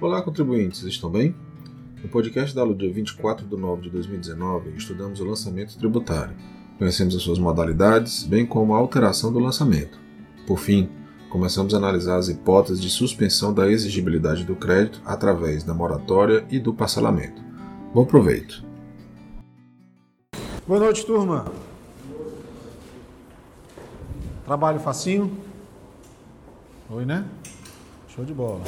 Olá, contribuintes, estão bem? No podcast da dia 24 de nove de 2019, estudamos o lançamento tributário. Conhecemos as suas modalidades, bem como a alteração do lançamento. Por fim, começamos a analisar as hipóteses de suspensão da exigibilidade do crédito através da moratória e do parcelamento. Bom proveito! Boa noite, turma. Trabalho facinho? Oi, né? Show de bola.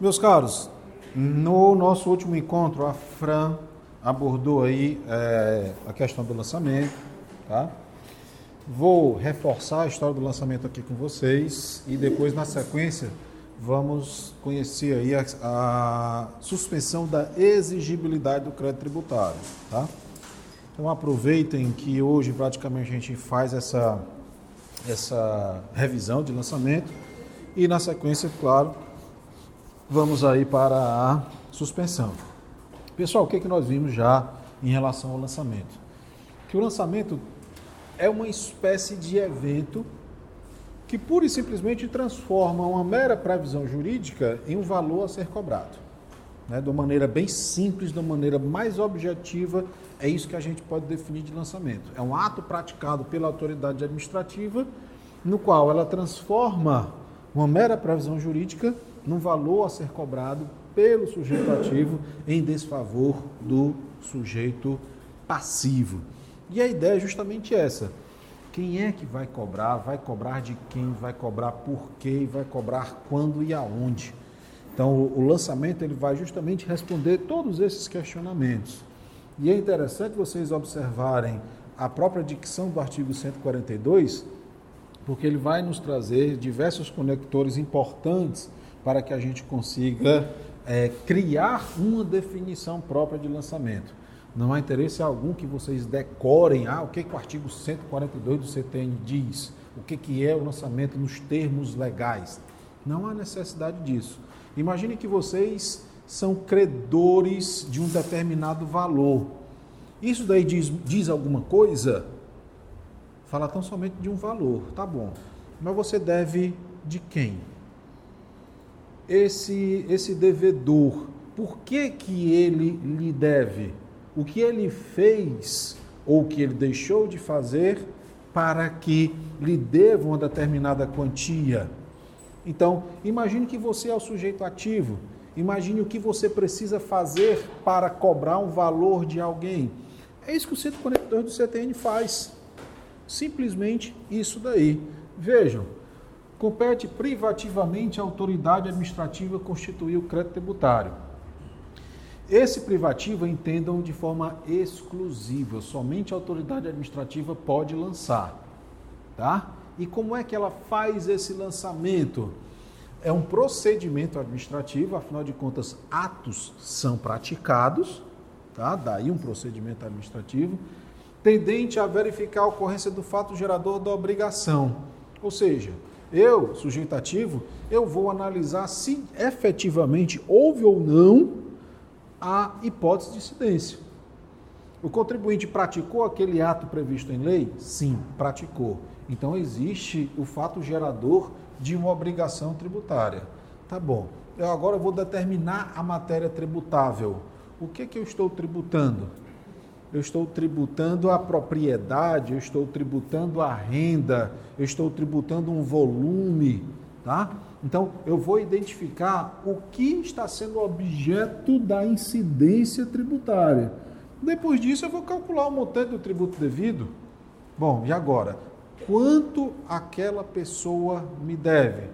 Meus caros, no nosso último encontro, a Fran abordou aí é, a questão do lançamento, tá? Vou reforçar a história do lançamento aqui com vocês e depois, na sequência, vamos conhecer aí a, a suspensão da exigibilidade do crédito tributário, tá? Então aproveitem que hoje praticamente a gente faz essa, essa revisão de lançamento e na sequência, claro, vamos aí para a suspensão. Pessoal, o que, é que nós vimos já em relação ao lançamento? Que o lançamento é uma espécie de evento que pura e simplesmente transforma uma mera previsão jurídica em um valor a ser cobrado. Né? De uma maneira bem simples, de uma maneira mais objetiva, é isso que a gente pode definir de lançamento. É um ato praticado pela autoridade administrativa, no qual ela transforma uma mera previsão jurídica no valor a ser cobrado pelo sujeito ativo em desfavor do sujeito passivo. E a ideia é justamente essa. Quem é que vai cobrar? Vai cobrar de quem? Vai cobrar por quê? Vai cobrar quando e aonde? Então, o lançamento ele vai justamente responder todos esses questionamentos. E é interessante vocês observarem a própria dicção do artigo 142, porque ele vai nos trazer diversos conectores importantes para que a gente consiga é, criar uma definição própria de lançamento. Não há interesse algum que vocês decorem ah, o que, que o artigo 142 do CTN diz, o que, que é o lançamento nos termos legais. Não há necessidade disso. Imagine que vocês são credores de um determinado valor. Isso daí diz, diz alguma coisa? Fala tão somente de um valor, tá bom. Mas você deve de quem? Esse, esse devedor, por que, que ele lhe deve? O que ele fez ou o que ele deixou de fazer para que lhe deva uma determinada quantia? Então, imagine que você é o sujeito ativo. Imagine o que você precisa fazer para cobrar um valor de alguém. É isso que o 142 do CTN faz. Simplesmente isso daí. Vejam, compete privativamente à autoridade administrativa constituir o crédito tributário. Esse privativo entendam de forma exclusiva, somente a autoridade administrativa pode lançar, tá? E como é que ela faz esse lançamento? É um procedimento administrativo, afinal de contas, atos são praticados, tá? Daí um procedimento administrativo tendente a verificar a ocorrência do fato gerador da obrigação. Ou seja, eu, sujeito ativo, eu vou analisar se efetivamente houve ou não a hipótese de incidência. O contribuinte praticou aquele ato previsto em lei? Sim, praticou. Então existe o fato gerador de uma obrigação tributária. Tá bom. Eu agora vou determinar a matéria tributável. O que, que eu estou tributando? Eu estou tributando a propriedade, eu estou tributando a renda, eu estou tributando um volume, tá? Então, eu vou identificar o que está sendo objeto da incidência tributária. Depois disso, eu vou calcular o montante do tributo devido. Bom, e agora? Quanto aquela pessoa me deve?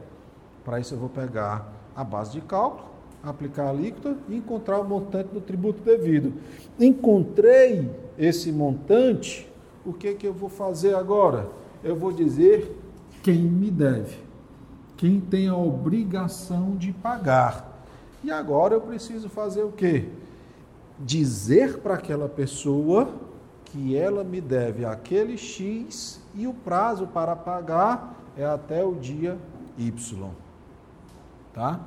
Para isso, eu vou pegar a base de cálculo aplicar a alíquota e encontrar o montante do tributo devido. Encontrei esse montante, o que, que eu vou fazer agora? Eu vou dizer quem me deve, quem tem a obrigação de pagar. E agora eu preciso fazer o quê? Dizer para aquela pessoa que ela me deve aquele X e o prazo para pagar é até o dia Y. Tá?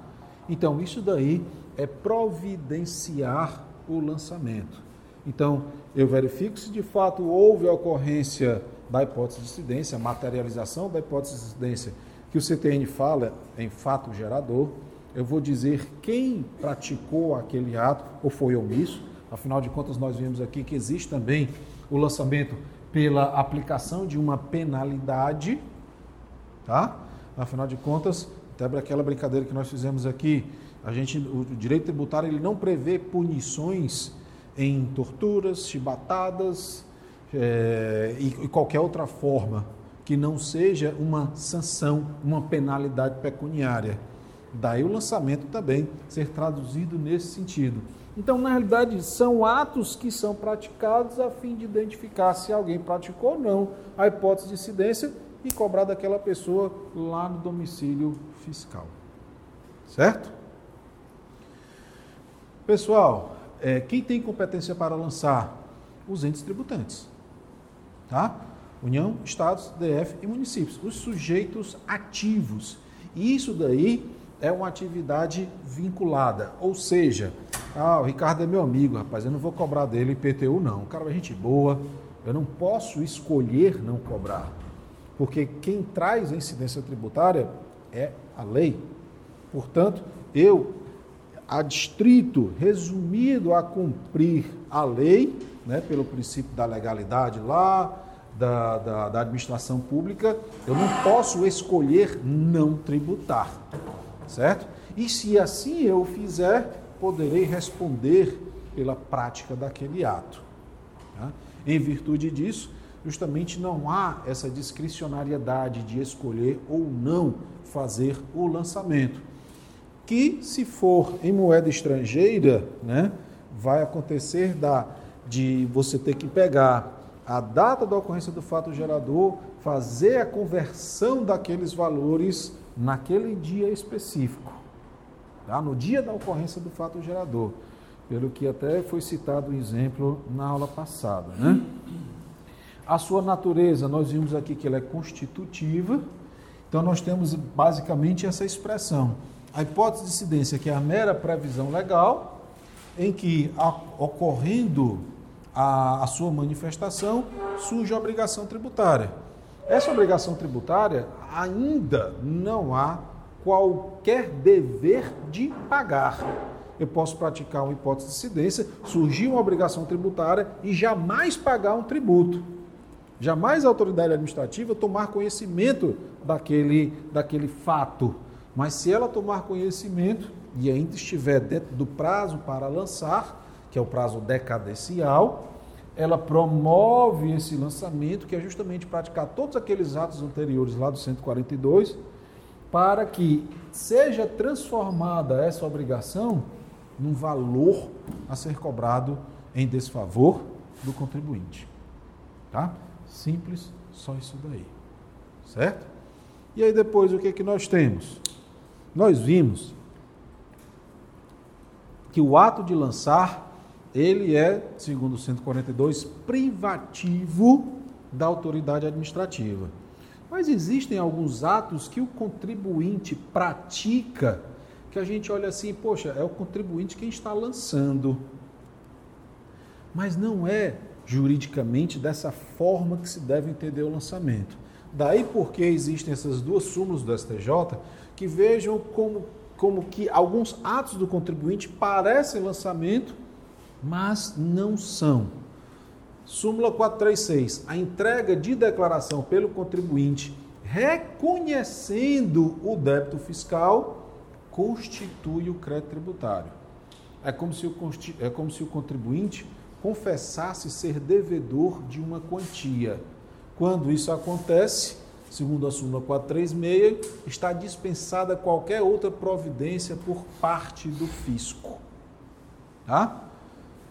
Então, isso daí é providenciar o lançamento. Então, eu verifico se de fato houve a ocorrência da hipótese de incidência, a materialização da hipótese de incidência, que o CTN fala em fato gerador. eu vou dizer quem praticou aquele ato ou foi omisso. Afinal de contas, nós vimos aqui que existe também o lançamento pela aplicação de uma penalidade, tá? Afinal de contas, até aquela brincadeira que nós fizemos aqui, a gente, o direito tributário ele não prevê punições em torturas, chibatadas é, e, e qualquer outra forma que não seja uma sanção, uma penalidade pecuniária. Daí o lançamento também ser traduzido nesse sentido. Então, na realidade, são atos que são praticados a fim de identificar se alguém praticou ou não a hipótese de incidência e cobrar daquela pessoa lá no domicílio fiscal. Certo? Pessoal, é, quem tem competência para lançar? Os entes tributantes. Tá? União, Estados, DF e municípios. Os sujeitos ativos. E isso daí é uma atividade vinculada. Ou seja, ah, o Ricardo é meu amigo, rapaz, eu não vou cobrar dele IPTU não. O cara é gente boa, eu não posso escolher não cobrar. Porque quem traz a incidência tributária é a lei. Portanto, eu adstrito, resumido a cumprir a lei, né, pelo princípio da legalidade lá, da, da, da, administração pública, eu não posso escolher não tributar, certo? E se assim eu fizer, poderei responder pela prática daquele ato. Tá? Em virtude disso, justamente não há essa discricionariedade de escolher ou não fazer o lançamento que se for em moeda estrangeira, né, vai acontecer da, de você ter que pegar a data da ocorrência do fato gerador, fazer a conversão daqueles valores naquele dia específico, tá? no dia da ocorrência do fato gerador, pelo que até foi citado o um exemplo na aula passada. Né? A sua natureza, nós vimos aqui que ela é constitutiva, então nós temos basicamente essa expressão a hipótese de incidência, que é a mera previsão legal, em que, ocorrendo a, a sua manifestação, surge a obrigação tributária. Essa obrigação tributária ainda não há qualquer dever de pagar. Eu posso praticar uma hipótese de incidência, surgir uma obrigação tributária e jamais pagar um tributo. Jamais a autoridade administrativa tomar conhecimento daquele, daquele fato. Mas se ela tomar conhecimento e ainda estiver dentro do prazo para lançar, que é o prazo decadencial, ela promove esse lançamento, que é justamente praticar todos aqueles atos anteriores lá do 142, para que seja transformada essa obrigação num valor a ser cobrado em desfavor do contribuinte. Tá? Simples, só isso daí. Certo? E aí depois o que, é que nós temos? Nós vimos que o ato de lançar, ele é, segundo o 142, privativo da autoridade administrativa. Mas existem alguns atos que o contribuinte pratica que a gente olha assim, poxa, é o contribuinte quem está lançando. Mas não é juridicamente dessa forma que se deve entender o lançamento. Daí porque existem essas duas súmulas do STJ que vejam como, como que alguns atos do contribuinte parecem lançamento, mas não são. Súmula 436. A entrega de declaração pelo contribuinte reconhecendo o débito fiscal constitui o crédito tributário. É como se o, é como se o contribuinte confessasse ser devedor de uma quantia. Quando isso acontece, segundo a súmula 436, está dispensada qualquer outra providência por parte do fisco. Tá?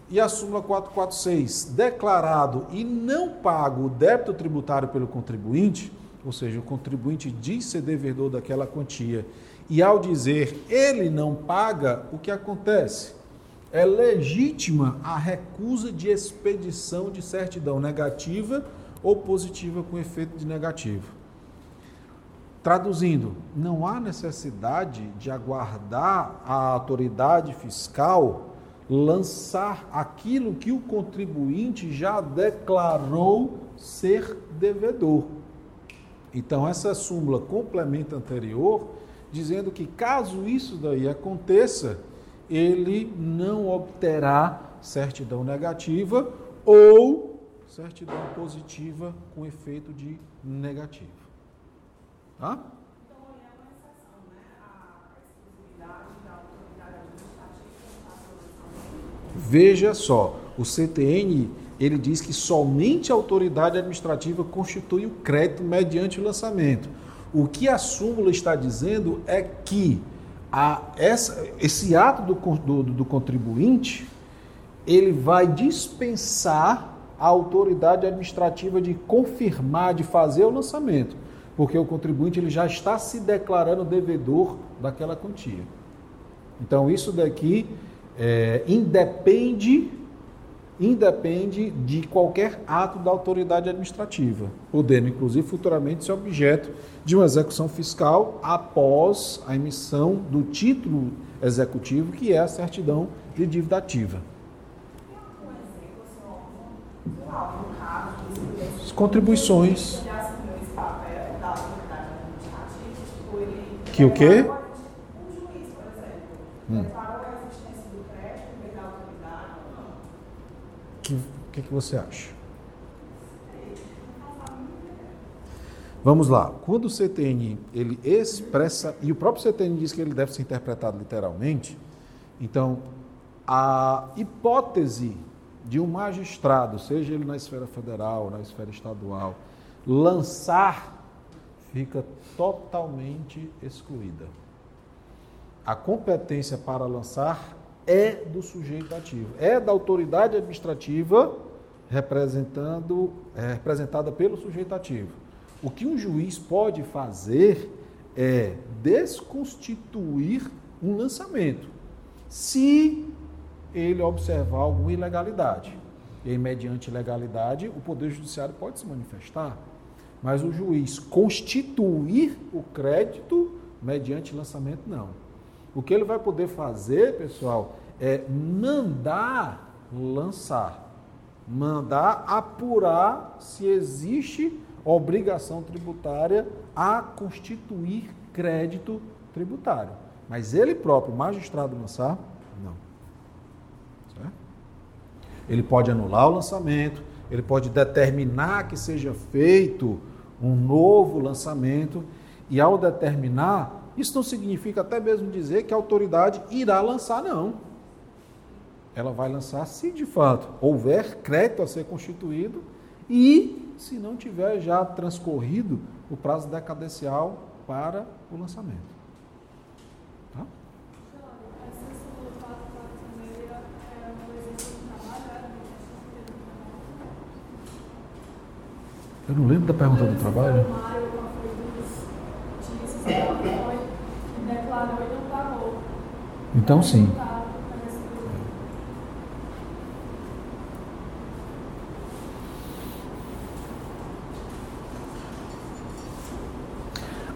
E a súmula 446, declarado e não pago o débito tributário pelo contribuinte, ou seja, o contribuinte diz ser devedor daquela quantia, e ao dizer ele não paga, o que acontece? É legítima a recusa de expedição de certidão negativa ou positiva com efeito de negativo. Traduzindo, não há necessidade de aguardar a autoridade fiscal lançar aquilo que o contribuinte já declarou ser devedor. Então, essa súmula complementa anterior, dizendo que caso isso daí aconteça, ele não obterá certidão negativa ou certidão positiva com efeito de negativo. Tá? Veja só, o CTN ele diz que somente a autoridade administrativa constitui o crédito mediante o lançamento. O que a súmula está dizendo é que a, essa, esse ato do, do, do contribuinte ele vai dispensar a autoridade administrativa de confirmar, de fazer o lançamento, porque o contribuinte ele já está se declarando devedor daquela quantia. Então isso daqui é, independe independe de qualquer ato da autoridade administrativa, podendo inclusive futuramente ser objeto de uma execução fiscal após a emissão do título executivo, que é a certidão de dívida ativa. As contribuições. Que o quê? Hum. Que, que, que você acha? Vamos lá. Quando o CTN ele expressa e o próprio CTN diz que ele deve ser interpretado literalmente, então a hipótese de um magistrado, seja ele na esfera federal, na esfera estadual, lançar fica totalmente excluída. A competência para lançar é do sujeito ativo, é da autoridade administrativa representando, é, representada pelo sujeito ativo. O que um juiz pode fazer é desconstituir um lançamento, se ele observar alguma ilegalidade. E mediante ilegalidade, o Poder Judiciário pode se manifestar, mas o juiz constituir o crédito mediante lançamento, não. O que ele vai poder fazer, pessoal, é mandar lançar, mandar apurar se existe obrigação tributária a constituir crédito tributário. Mas ele próprio, magistrado, lançar, não. Ele pode anular o lançamento, ele pode determinar que seja feito um novo lançamento, e ao determinar, isso não significa até mesmo dizer que a autoridade irá lançar, não. Ela vai lançar se de fato houver crédito a ser constituído e se não tiver já transcorrido o prazo decadencial para o lançamento. Tá? Eu não lembro da pergunta do trabalho. Então, sim.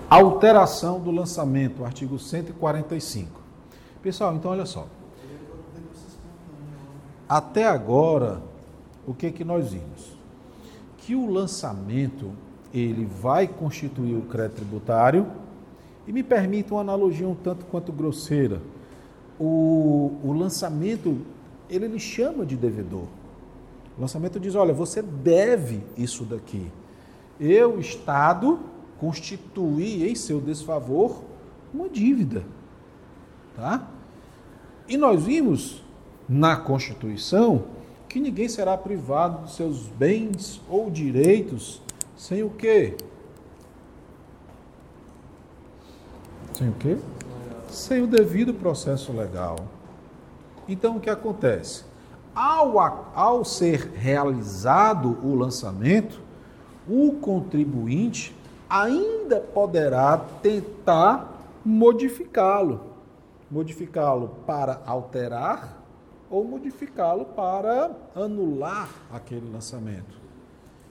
Alteração do lançamento, artigo 145. Pessoal, então olha só. Até agora, o que que nós vimos? Que o lançamento ele vai constituir o crédito tributário e me permite uma analogia um tanto quanto grosseira. O, o lançamento, ele lhe chama de devedor. O lançamento diz, olha, você deve isso daqui. Eu, Estado, constituir em seu desfavor uma dívida. Tá? E nós vimos na Constituição que ninguém será privado dos seus bens ou direitos sem o quê? Sem o quê? Sem o devido processo legal. Então, o que acontece? Ao, ao ser realizado o lançamento, o contribuinte ainda poderá tentar modificá-lo. Modificá-lo para alterar ou modificá-lo para anular aquele lançamento.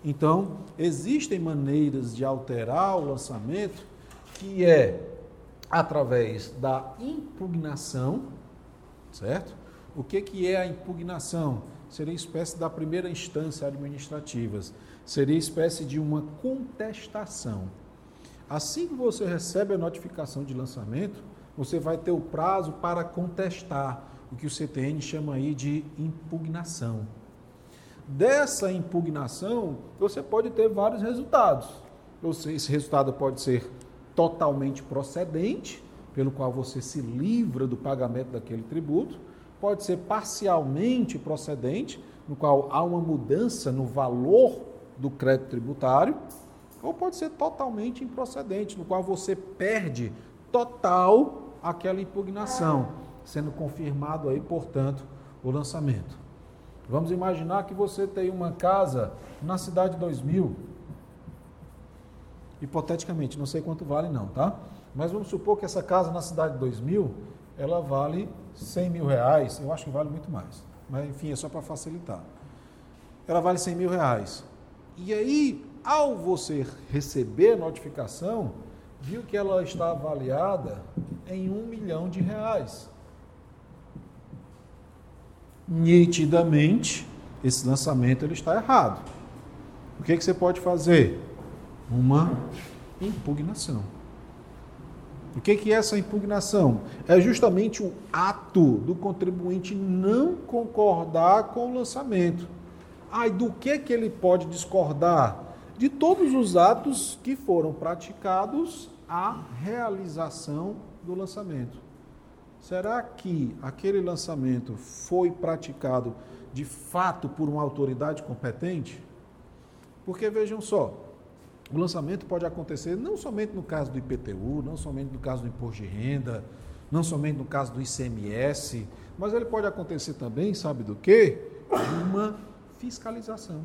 Então, existem maneiras de alterar o lançamento que é através da impugnação, certo? O que, que é a impugnação? Seria espécie da primeira instância administrativa, seria espécie de uma contestação. Assim que você recebe a notificação de lançamento, você vai ter o prazo para contestar, o que o CTN chama aí de impugnação. Dessa impugnação, você pode ter vários resultados. Esse resultado pode ser totalmente procedente, pelo qual você se livra do pagamento daquele tributo, pode ser parcialmente procedente, no qual há uma mudança no valor do crédito tributário, ou pode ser totalmente improcedente, no qual você perde total aquela impugnação, sendo confirmado aí, portanto, o lançamento. Vamos imaginar que você tem uma casa na cidade 2000, hipoteticamente, não sei quanto vale não, tá? Mas vamos supor que essa casa na cidade 2000, ela vale 100 mil reais, eu acho que vale muito mais, mas enfim, é só para facilitar. Ela vale 100 mil reais. E aí, ao você receber a notificação, viu que ela está avaliada em um milhão de reais. Nitidamente, esse lançamento ele está errado. O que, que você pode fazer? Uma impugnação. O que, que é essa impugnação? É justamente o ato do contribuinte não concordar com o lançamento. Ai, do que, que ele pode discordar? De todos os atos que foram praticados a realização do lançamento. Será que aquele lançamento foi praticado de fato por uma autoridade competente? Porque vejam só, o lançamento pode acontecer não somente no caso do IPTU, não somente no caso do imposto de renda, não somente no caso do ICMS, mas ele pode acontecer também, sabe do quê? Uma fiscalização.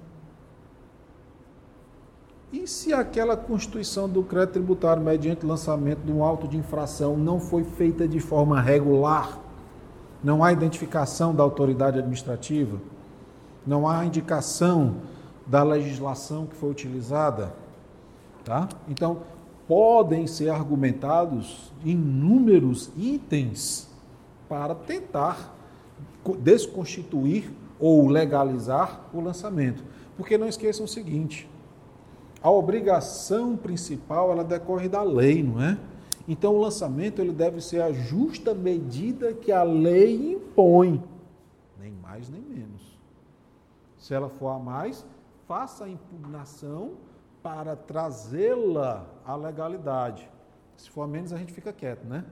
E se aquela constituição do crédito tributário mediante lançamento de um auto de infração não foi feita de forma regular? Não há identificação da autoridade administrativa? Não há indicação da legislação que foi utilizada? Tá? Então, podem ser argumentados inúmeros itens para tentar desconstituir ou legalizar o lançamento. Porque não esqueçam o seguinte: a obrigação principal ela decorre da lei, não é? Então o lançamento ele deve ser a justa medida que a lei impõe, nem mais nem menos. Se ela for a mais, faça a impugnação para trazê-la à legalidade. Se for a menos, a gente fica quieto, né?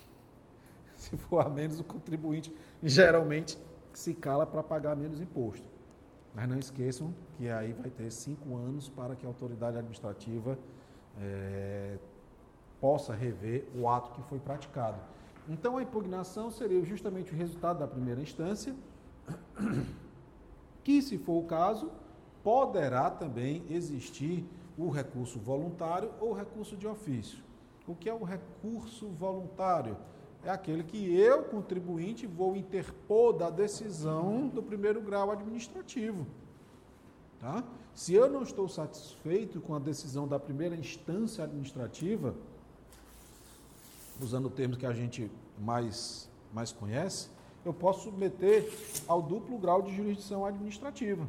Se for a menos, o contribuinte geralmente se cala para pagar menos imposto. Mas não esqueçam que aí vai ter cinco anos para que a autoridade administrativa é, possa rever o ato que foi praticado. Então, a impugnação seria justamente o resultado da primeira instância, que, se for o caso, poderá também existir o recurso voluntário ou recurso de ofício. O que é o recurso voluntário? É aquele que eu, contribuinte, vou interpor da decisão do primeiro grau administrativo. Tá? Se eu não estou satisfeito com a decisão da primeira instância administrativa, usando termos que a gente mais, mais conhece, eu posso submeter ao duplo grau de jurisdição administrativa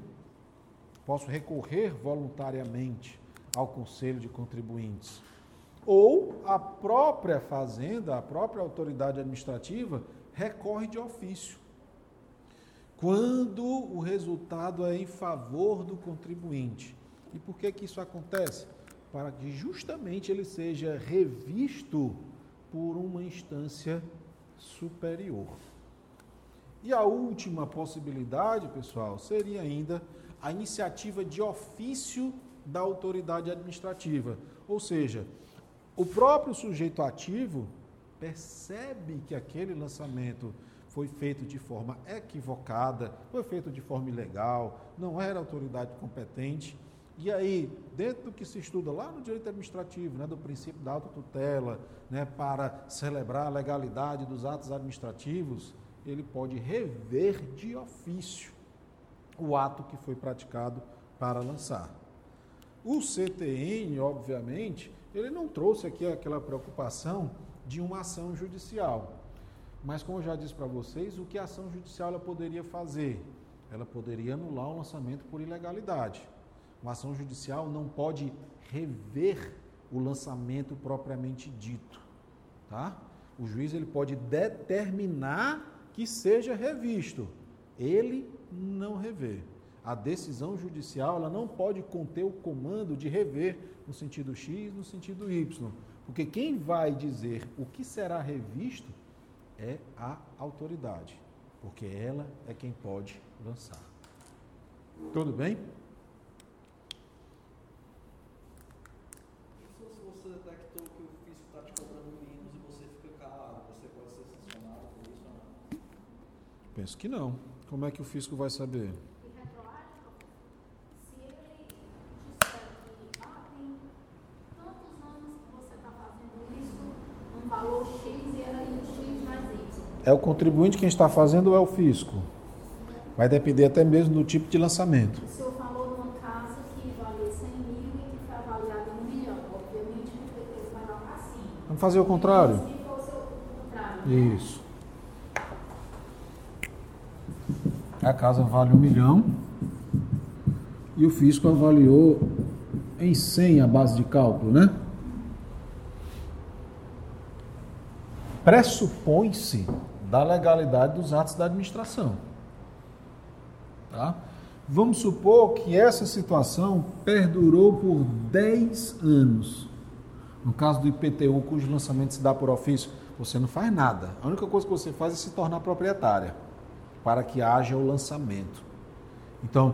posso recorrer voluntariamente ao Conselho de Contribuintes. Ou a própria Fazenda, a própria autoridade administrativa, recorre de ofício. Quando o resultado é em favor do contribuinte. E por que, que isso acontece? Para que justamente ele seja revisto por uma instância superior. E a última possibilidade, pessoal, seria ainda a iniciativa de ofício da autoridade administrativa. Ou seja, o próprio sujeito ativo percebe que aquele lançamento foi feito de forma equivocada, foi feito de forma ilegal, não era autoridade competente. E aí, dentro do que se estuda lá no direito administrativo, né, do princípio da autotutela, né, para celebrar a legalidade dos atos administrativos, ele pode rever de ofício o ato que foi praticado para lançar. O CTN, obviamente, ele não trouxe aqui aquela preocupação de uma ação judicial. Mas como eu já disse para vocês, o que a ação judicial ela poderia fazer? Ela poderia anular o lançamento por ilegalidade. Uma ação judicial não pode rever o lançamento propriamente dito, tá? O juiz ele pode determinar que seja revisto, ele não rever. A decisão judicial ela não pode conter o comando de rever no sentido X, no sentido Y, porque quem vai dizer o que será revisto é a autoridade, porque ela é quem pode lançar. Tudo bem? Penso que não. Como é que o fisco vai saber? E retroágil, se ele disser que ah, tem tantos anos que você está fazendo isso, um valor X e era X mais Y. É o contribuinte quem está fazendo ou é o fisco? Vai depender até mesmo do tipo de lançamento. O senhor falou de uma casa que valia 100 mil e que foi avaliada em um milhão. Obviamente, o PT vai dar assim. Vamos fazer o contrário? Se fosse o contrário. Isso. A casa vale um milhão e o fisco avaliou em 100 a base de cálculo, né? Pressupõe-se da legalidade dos atos da administração. Tá? Vamos supor que essa situação perdurou por 10 anos. No caso do IPTU, cujo lançamento se dá por ofício, você não faz nada. A única coisa que você faz é se tornar proprietária, para que haja o lançamento. Então,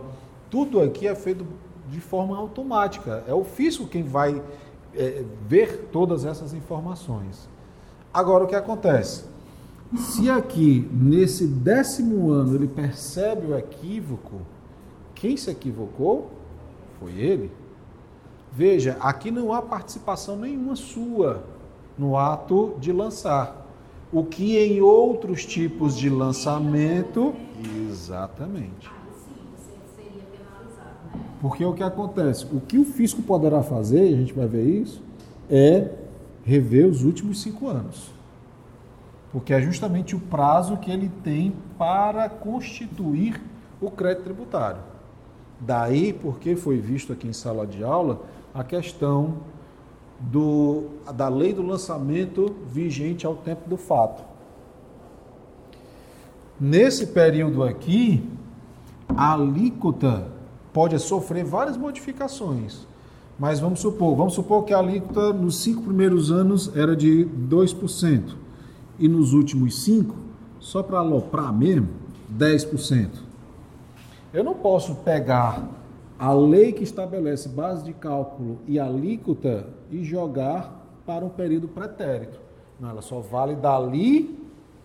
tudo aqui é feito de forma automática. É o fisco quem vai é, ver todas essas informações. Agora, o que acontece? Se aqui, nesse décimo ano, ele percebe o equívoco, quem se equivocou foi ele. Veja, aqui não há participação nenhuma sua no ato de lançar. O que em outros tipos de lançamento. Exatamente. Né? Porque o que acontece? O que o fisco poderá fazer, e a gente vai ver isso, é rever os últimos cinco anos. Porque é justamente o prazo que ele tem para constituir o crédito tributário. Daí, porque foi visto aqui em sala de aula a questão do, da lei do lançamento vigente ao tempo do fato. Nesse período aqui, a alíquota pode sofrer várias modificações. Mas vamos supor, vamos supor que a alíquota nos cinco primeiros anos era de 2% e nos últimos cinco, só para aloprar mesmo, 10%. Eu não posso pegar a lei que estabelece base de cálculo e alíquota e jogar para um período pretérito. Não, ela só vale dali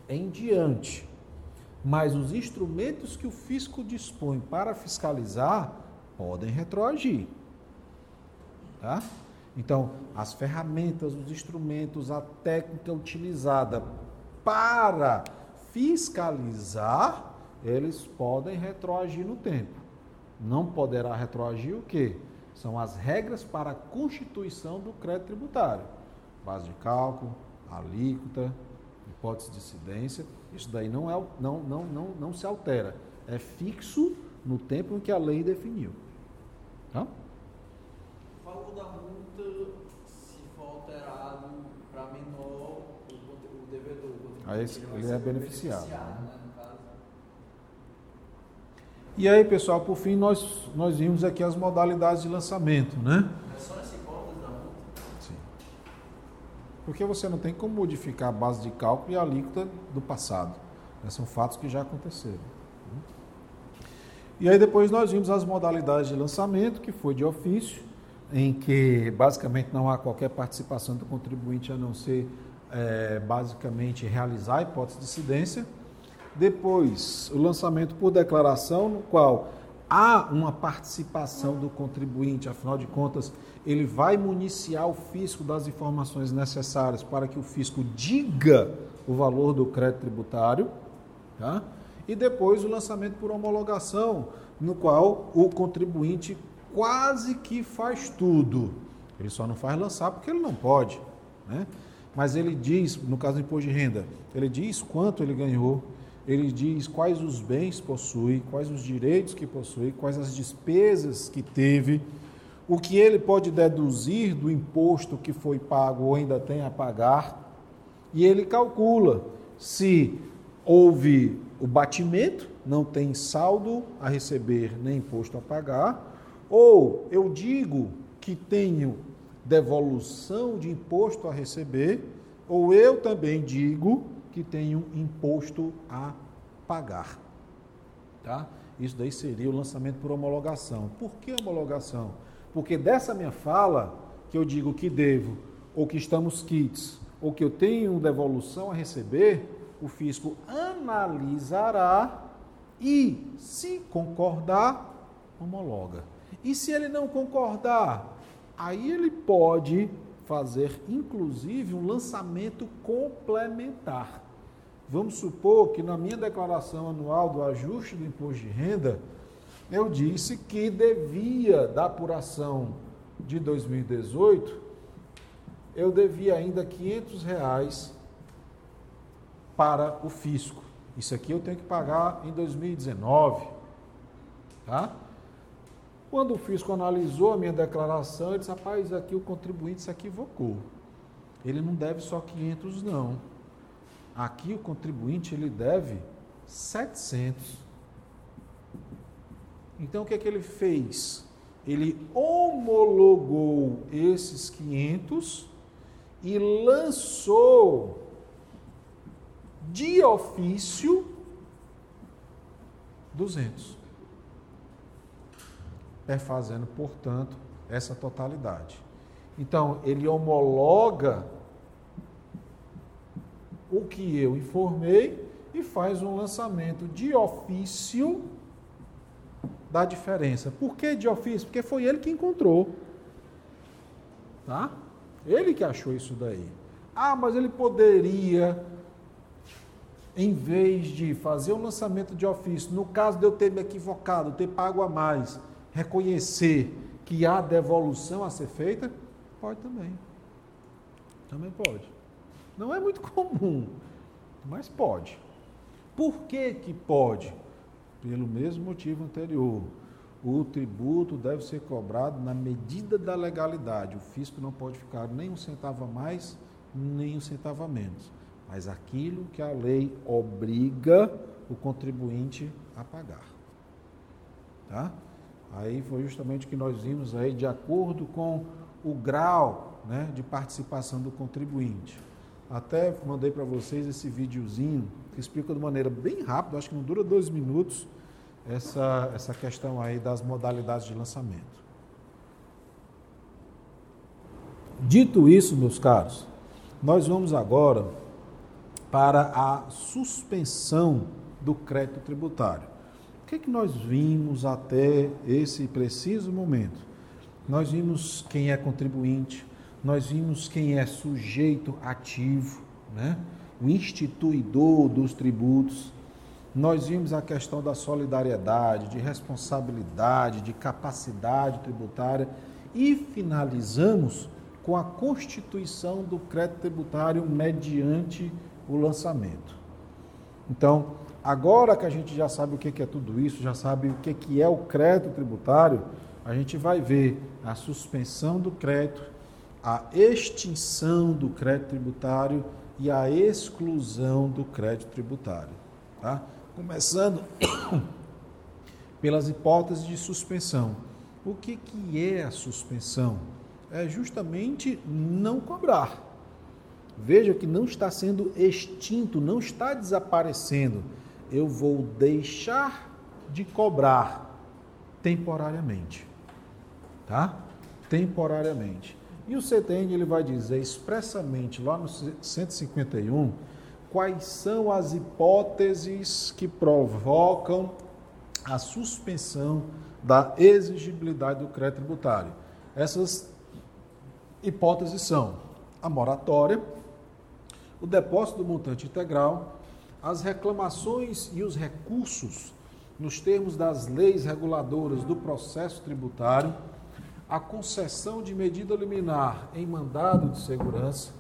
em diante. Mas os instrumentos que o fisco dispõe para fiscalizar podem retroagir. Tá? Então, as ferramentas, os instrumentos, a técnica utilizada para fiscalizar, eles podem retroagir no tempo. Não poderá retroagir o quê? São as regras para a constituição do crédito tributário. Base de cálculo, alíquota, hipótese de incidência. Isso daí não, é, não, não, não, não se altera. É fixo no tempo em que a lei definiu. Tá? O valor da multa, se for alterado para menor, o, devedor, o contribuinte, Aí ele ser é beneficiado, né, né? E aí, pessoal, por fim, nós, nós vimos aqui as modalidades de lançamento, né? É só hipótese da multa? Sim. Porque você não tem como modificar a base de cálculo e a alíquota do passado. né? São fatos que já aconteceram. E aí depois nós vimos as modalidades de lançamento, que foi de ofício, em que basicamente não há qualquer participação do contribuinte a não ser eh, basicamente realizar a hipótese de incidência. Depois, o lançamento por declaração, no qual há uma participação do contribuinte, afinal de contas, ele vai municiar o fisco das informações necessárias para que o fisco diga o valor do crédito tributário. Tá? E depois o lançamento por homologação, no qual o contribuinte quase que faz tudo. Ele só não faz lançar porque ele não pode. Né? Mas ele diz, no caso do imposto de renda, ele diz quanto ele ganhou, ele diz quais os bens possui, quais os direitos que possui, quais as despesas que teve, o que ele pode deduzir do imposto que foi pago ou ainda tem a pagar, e ele calcula se houve o batimento, não tem saldo a receber nem imposto a pagar, ou eu digo que tenho devolução de imposto a receber, ou eu também digo que tenho imposto a pagar. Tá? Isso daí seria o lançamento por homologação. Por que homologação? Porque dessa minha fala, que eu digo que devo, ou que estamos kits, ou que eu tenho devolução a receber, o fisco analisará e, se concordar, homologa. E se ele não concordar, aí ele pode fazer, inclusive, um lançamento complementar. Vamos supor que na minha declaração anual do ajuste do imposto de renda, eu disse que devia da apuração de 2018, eu devia ainda 500 reais para o fisco. Isso aqui eu tenho que pagar em 2019, tá? Quando o fisco analisou a minha declaração, ele disse, rapaz, aqui o contribuinte se equivocou. Ele não deve só 500, não. Aqui o contribuinte, ele deve 700. Então, o que é que ele fez? Ele homologou esses 500 e lançou de ofício 200 perfazendo, portanto, essa totalidade. Então, ele homologa o que eu informei e faz um lançamento de ofício da diferença. Por que de ofício? Porque foi ele que encontrou. Tá? Ele que achou isso daí. Ah, mas ele poderia, em vez de fazer um lançamento de ofício, no caso de eu ter me equivocado, ter pago a mais, reconhecer que há devolução a ser feita? Pode também. Também pode. Não é muito comum, mas pode. Por que, que pode? Pelo mesmo motivo anterior. O tributo deve ser cobrado na medida da legalidade. O fisco não pode ficar nem um centavo a mais, nem um centavo a menos. Mas aquilo que a lei obriga o contribuinte a pagar. Tá? Aí foi justamente o que nós vimos aí, de acordo com o grau né, de participação do contribuinte. Até mandei para vocês esse videozinho que explica de maneira bem rápida, acho que não dura dois minutos, essa, essa questão aí das modalidades de lançamento. Dito isso, meus caros, nós vamos agora para a suspensão do crédito tributário que, que nós vimos até esse preciso momento? Nós vimos quem é contribuinte, nós vimos quem é sujeito ativo, né? o instituidor dos tributos, nós vimos a questão da solidariedade, de responsabilidade, de capacidade tributária e finalizamos com a constituição do crédito tributário mediante o lançamento. Então, Agora que a gente já sabe o que é tudo isso, já sabe o que é o crédito tributário, a gente vai ver a suspensão do crédito, a extinção do crédito tributário e a exclusão do crédito tributário. Tá? Começando pelas hipóteses de suspensão. O que, que é a suspensão? É justamente não cobrar. Veja que não está sendo extinto, não está desaparecendo eu vou deixar de cobrar temporariamente. Tá? Temporariamente. E o CTN ele vai dizer expressamente lá no 151 quais são as hipóteses que provocam a suspensão da exigibilidade do crédito tributário. Essas hipóteses são a moratória, o depósito do montante integral, as reclamações e os recursos nos termos das leis reguladoras do processo tributário, a concessão de medida liminar em mandado de segurança,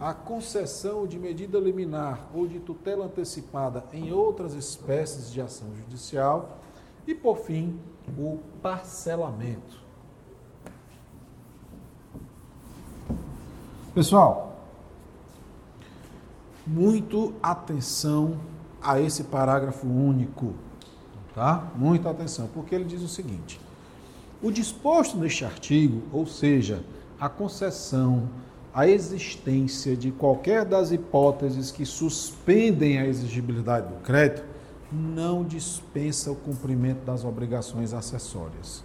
a concessão de medida liminar ou de tutela antecipada em outras espécies de ação judicial e, por fim, o parcelamento. Pessoal, muito atenção a esse parágrafo único, tá? Muita atenção, porque ele diz o seguinte: o disposto neste artigo, ou seja, a concessão, a existência de qualquer das hipóteses que suspendem a exigibilidade do crédito, não dispensa o cumprimento das obrigações acessórias.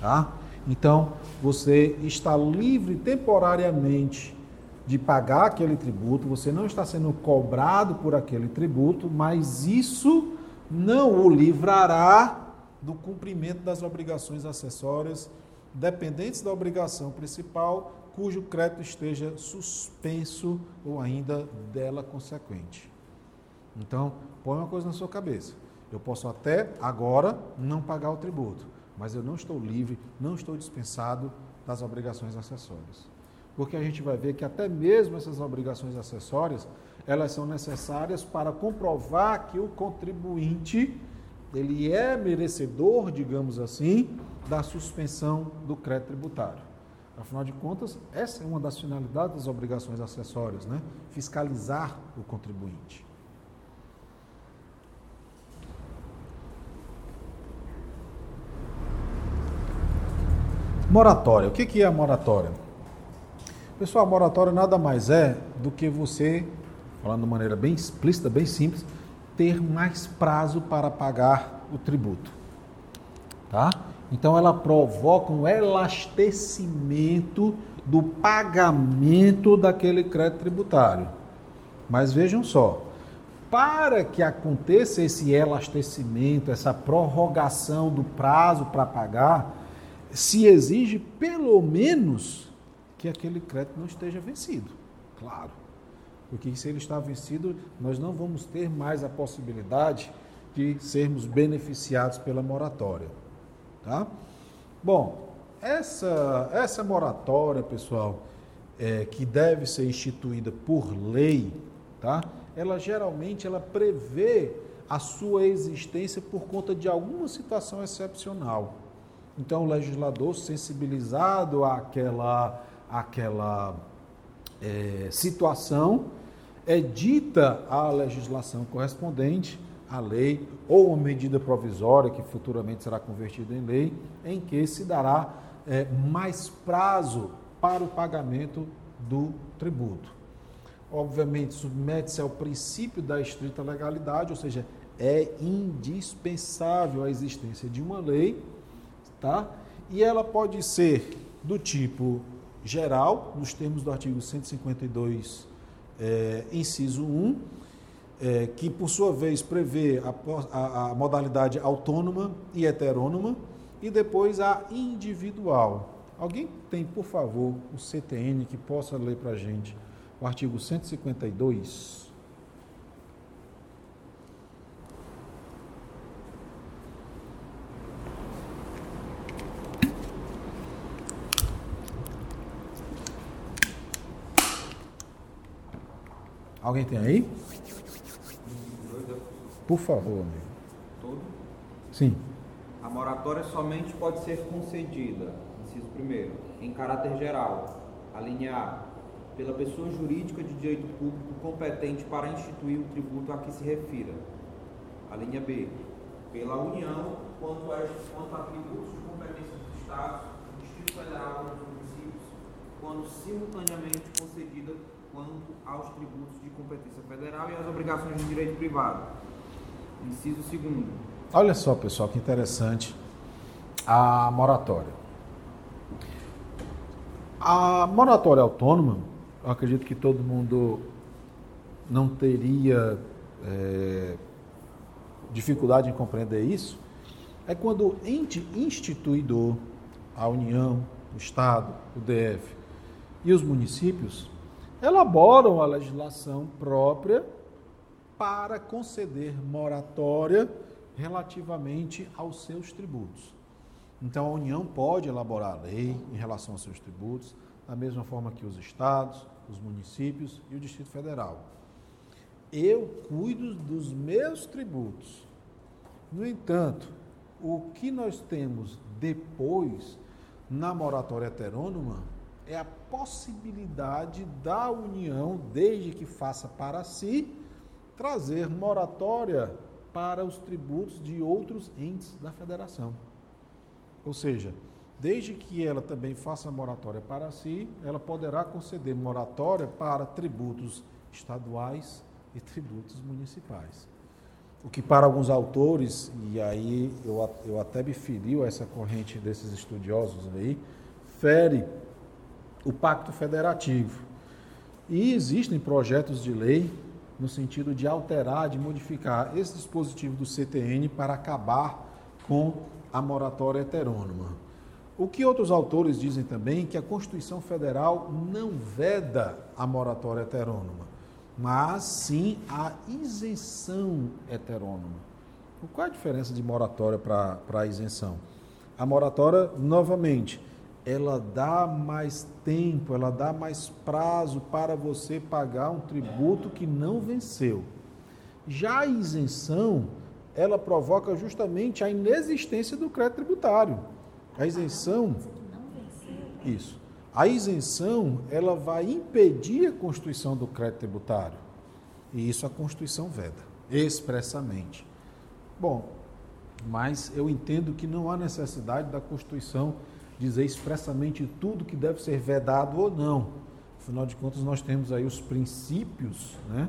Tá? Então, você está livre temporariamente de pagar aquele tributo, você não está sendo cobrado por aquele tributo, mas isso não o livrará do cumprimento das obrigações acessórias dependentes da obrigação principal, cujo crédito esteja suspenso ou ainda dela consequente. Então, põe uma coisa na sua cabeça. Eu posso até agora não pagar o tributo, mas eu não estou livre, não estou dispensado das obrigações acessórias. Porque a gente vai ver que até mesmo essas obrigações acessórias, elas são necessárias para comprovar que o contribuinte ele é merecedor, digamos assim, da suspensão do crédito tributário. Afinal de contas, essa é uma das finalidades das obrigações acessórias, né? Fiscalizar o contribuinte. Moratória. O que é a moratória? Pessoal, a moratória nada mais é do que você, falando de maneira bem explícita, bem simples, ter mais prazo para pagar o tributo. Tá? Então ela provoca um elastecimento do pagamento daquele crédito tributário. Mas vejam só, para que aconteça esse elastecimento, essa prorrogação do prazo para pagar, se exige pelo menos que aquele crédito não esteja vencido. Claro. Porque se ele está vencido, nós não vamos ter mais a possibilidade de sermos beneficiados pela moratória. Tá? Bom, essa, essa moratória, pessoal, é, que deve ser instituída por lei, tá? ela geralmente ela prevê a sua existência por conta de alguma situação excepcional. Então, o legislador, sensibilizado àquela, àquela é, situação, edita a legislação correspondente, a lei, ou uma medida provisória que futuramente será convertida em lei, em que se dará é, mais prazo para o pagamento do tributo. Obviamente, submete-se ao princípio da estrita legalidade, ou seja, é indispensável a existência de uma lei, tá? E ela pode ser do tipo geral, nos termos do artigo 152 é, inciso 1, é, que por sua vez prevê a, a, a modalidade autônoma e heterônoma, e depois a individual. Alguém tem, por favor, o CTN que possa ler para a gente o artigo 152? Alguém tem aí? Por favor, amigo. Todo? Sim. A moratória somente pode ser concedida, inciso primeiro, em caráter geral, a linha A, pela pessoa jurídica de direito público competente para instituir o tributo a que se refira. A linha B, pela União, quanto a, quanto a tributos de competência dos Estados, do Distrito Federal e dos municípios, quando simultaneamente concedida quanto aos tributos de competência federal e às obrigações de direito privado. Inciso segundo. Olha só, pessoal, que interessante a moratória. A moratória autônoma, eu acredito que todo mundo não teria é, dificuldade em compreender isso, é quando o ente instituidor, a União, o Estado, o DF e os municípios elaboram a legislação própria para conceder moratória relativamente aos seus tributos. Então a União pode elaborar lei em relação aos seus tributos, da mesma forma que os estados, os municípios e o Distrito Federal. Eu cuido dos meus tributos. No entanto, o que nós temos depois na moratória heterônoma é a possibilidade da União, desde que faça para si, trazer moratória para os tributos de outros entes da federação. Ou seja, desde que ela também faça moratória para si, ela poderá conceder moratória para tributos estaduais e tributos municipais. O que para alguns autores, e aí eu, eu até me filiu a essa corrente desses estudiosos aí, fere o pacto federativo. E existem projetos de lei no sentido de alterar, de modificar esse dispositivo do CTN para acabar com a moratória heterônoma. O que outros autores dizem também que a Constituição Federal não veda a moratória heterônoma, mas sim a isenção heterônoma. Qual é a diferença de moratória para isenção? A moratória, novamente, ela dá mais tempo, ela dá mais prazo para você pagar um tributo que não venceu. Já a isenção, ela provoca justamente a inexistência do crédito tributário. A isenção. Isso. A isenção, ela vai impedir a constituição do crédito tributário. E isso a Constituição veda, expressamente. Bom, mas eu entendo que não há necessidade da Constituição dizer expressamente tudo que deve ser vedado ou não. Afinal de contas, nós temos aí os princípios, né?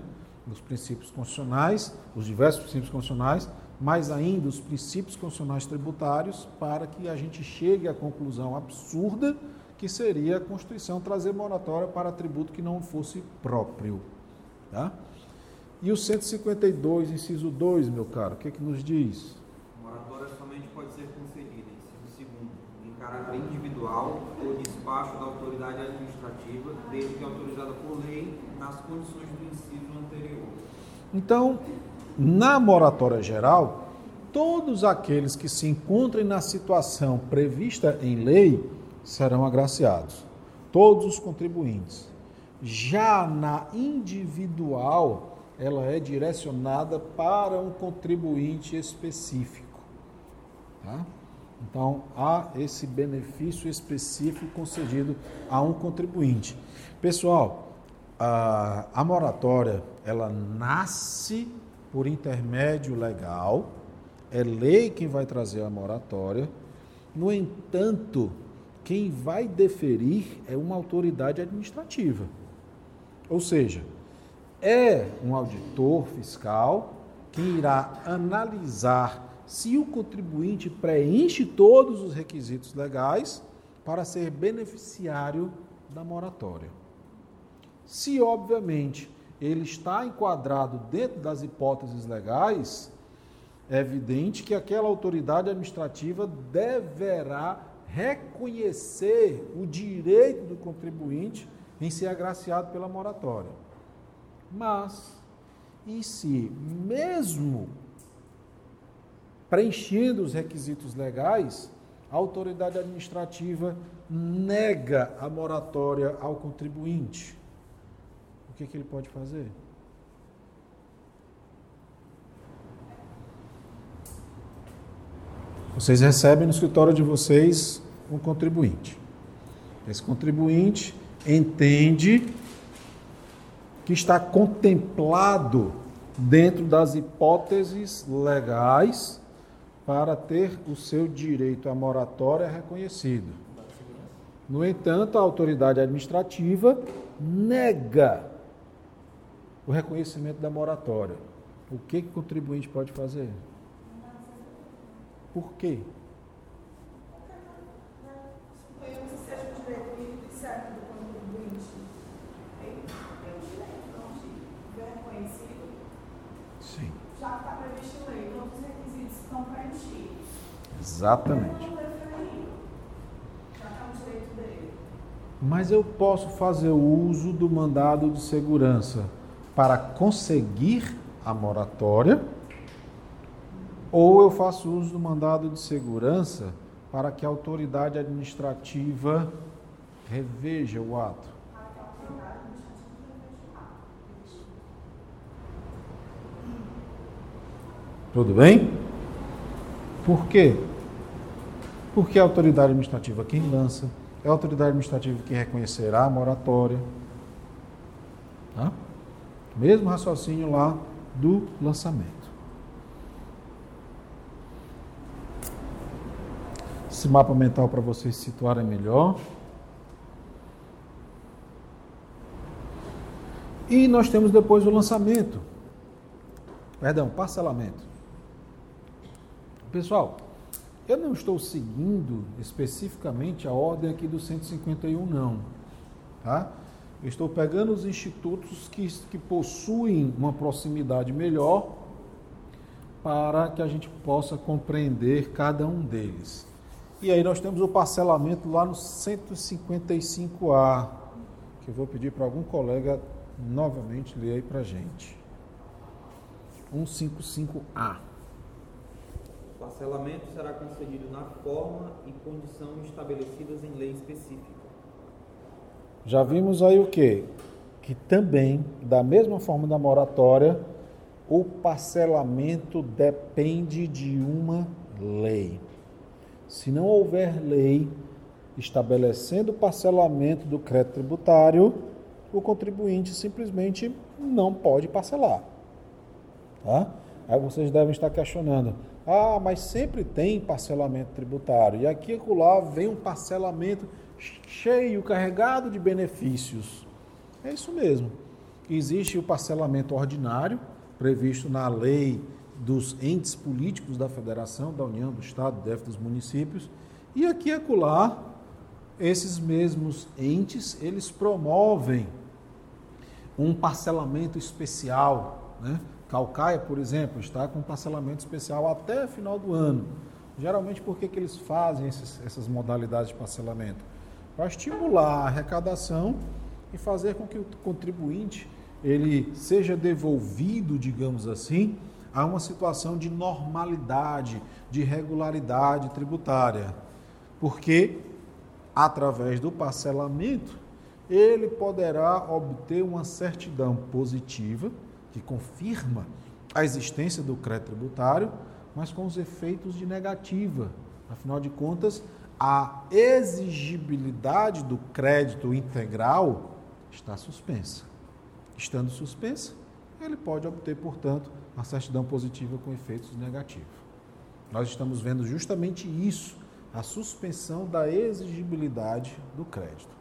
os princípios constitucionais, os diversos princípios constitucionais, mais ainda os princípios constitucionais tributários, para que a gente chegue à conclusão absurda que seria a Constituição trazer moratória para tributo que não fosse próprio. Tá? E o 152, inciso 2, meu caro, o que, é que nos diz? Moratória somente pode ser concedida, inciso segundo, em caráter individual ou despacho da autoridade administrativa, desde que autorizada por lei, nas condições do inciso anterior. Então, na moratória geral, todos aqueles que se encontrem na situação prevista em lei serão agraciados, todos os contribuintes. Já na individual, ela é direcionada para um contribuinte específico. Tá? Então, há esse benefício específico concedido a um contribuinte. Pessoal, a, a moratória, ela nasce por intermédio legal, é lei quem vai trazer a moratória. No entanto, quem vai deferir é uma autoridade administrativa. Ou seja, é um auditor fiscal que irá analisar se o contribuinte preenche todos os requisitos legais para ser beneficiário da moratória. Se, obviamente, ele está enquadrado dentro das hipóteses legais, é evidente que aquela autoridade administrativa deverá reconhecer o direito do contribuinte em ser agraciado pela moratória. Mas, e se, mesmo preenchendo os requisitos legais, a autoridade administrativa nega a moratória ao contribuinte? O que, que ele pode fazer? Vocês recebem no escritório de vocês um contribuinte. Esse contribuinte entende que está contemplado dentro das hipóteses legais para ter o seu direito à moratória reconhecido. No entanto, a autoridade administrativa nega o reconhecimento da moratória. O que, que o contribuinte pode fazer? Por quê? Suponhamos que seja um direito livre e certo do contribuinte. É um direito, não de reconhecido. Sim. Já está previsto em lei, todos os requisitos estão preenchidos. Exatamente. Ele não deveria. Já está no direito dele. Mas eu posso fazer uso do mandado de segurança para conseguir a moratória, ou eu faço uso do mandado de segurança para que a autoridade administrativa reveja o ato. Tudo bem? Por quê? Porque a autoridade administrativa é quem lança, é a autoridade administrativa que reconhecerá a moratória. Tá? Mesmo raciocínio lá do lançamento. Esse mapa mental para vocês se situarem melhor. E nós temos depois o lançamento. Perdão, parcelamento. Pessoal, eu não estou seguindo especificamente a ordem aqui do 151, não. Tá? Eu estou pegando os institutos que, que possuem uma proximidade melhor para que a gente possa compreender cada um deles. E aí nós temos o parcelamento lá no 155A, que eu vou pedir para algum colega novamente ler aí para gente. 155A. Parcelamento será concedido na forma e condição estabelecidas em lei específica. Já vimos aí o quê? Que também, da mesma forma da moratória, o parcelamento depende de uma lei. Se não houver lei estabelecendo o parcelamento do crédito tributário, o contribuinte simplesmente não pode parcelar. Tá? Aí vocês devem estar questionando: ah, mas sempre tem parcelamento tributário. E aqui e lá vem um parcelamento cheio, carregado de benefícios. É isso mesmo. Existe o parcelamento ordinário, previsto na lei dos entes políticos da federação, da União, do Estado, do DF, dos municípios. E aqui e acolá, esses mesmos entes, eles promovem um parcelamento especial. Né? Calcaia, por exemplo, está com parcelamento especial até final do ano. Geralmente, por que, que eles fazem esses, essas modalidades de parcelamento? Para estimular a arrecadação e fazer com que o contribuinte ele seja devolvido, digamos assim, a uma situação de normalidade, de regularidade tributária. Porque, através do parcelamento, ele poderá obter uma certidão positiva, que confirma a existência do crédito tributário, mas com os efeitos de negativa. Afinal de contas, a exigibilidade do crédito integral está suspensa. Estando suspensa, ele pode obter, portanto, a certidão positiva com efeitos negativos. Nós estamos vendo justamente isso, a suspensão da exigibilidade do crédito.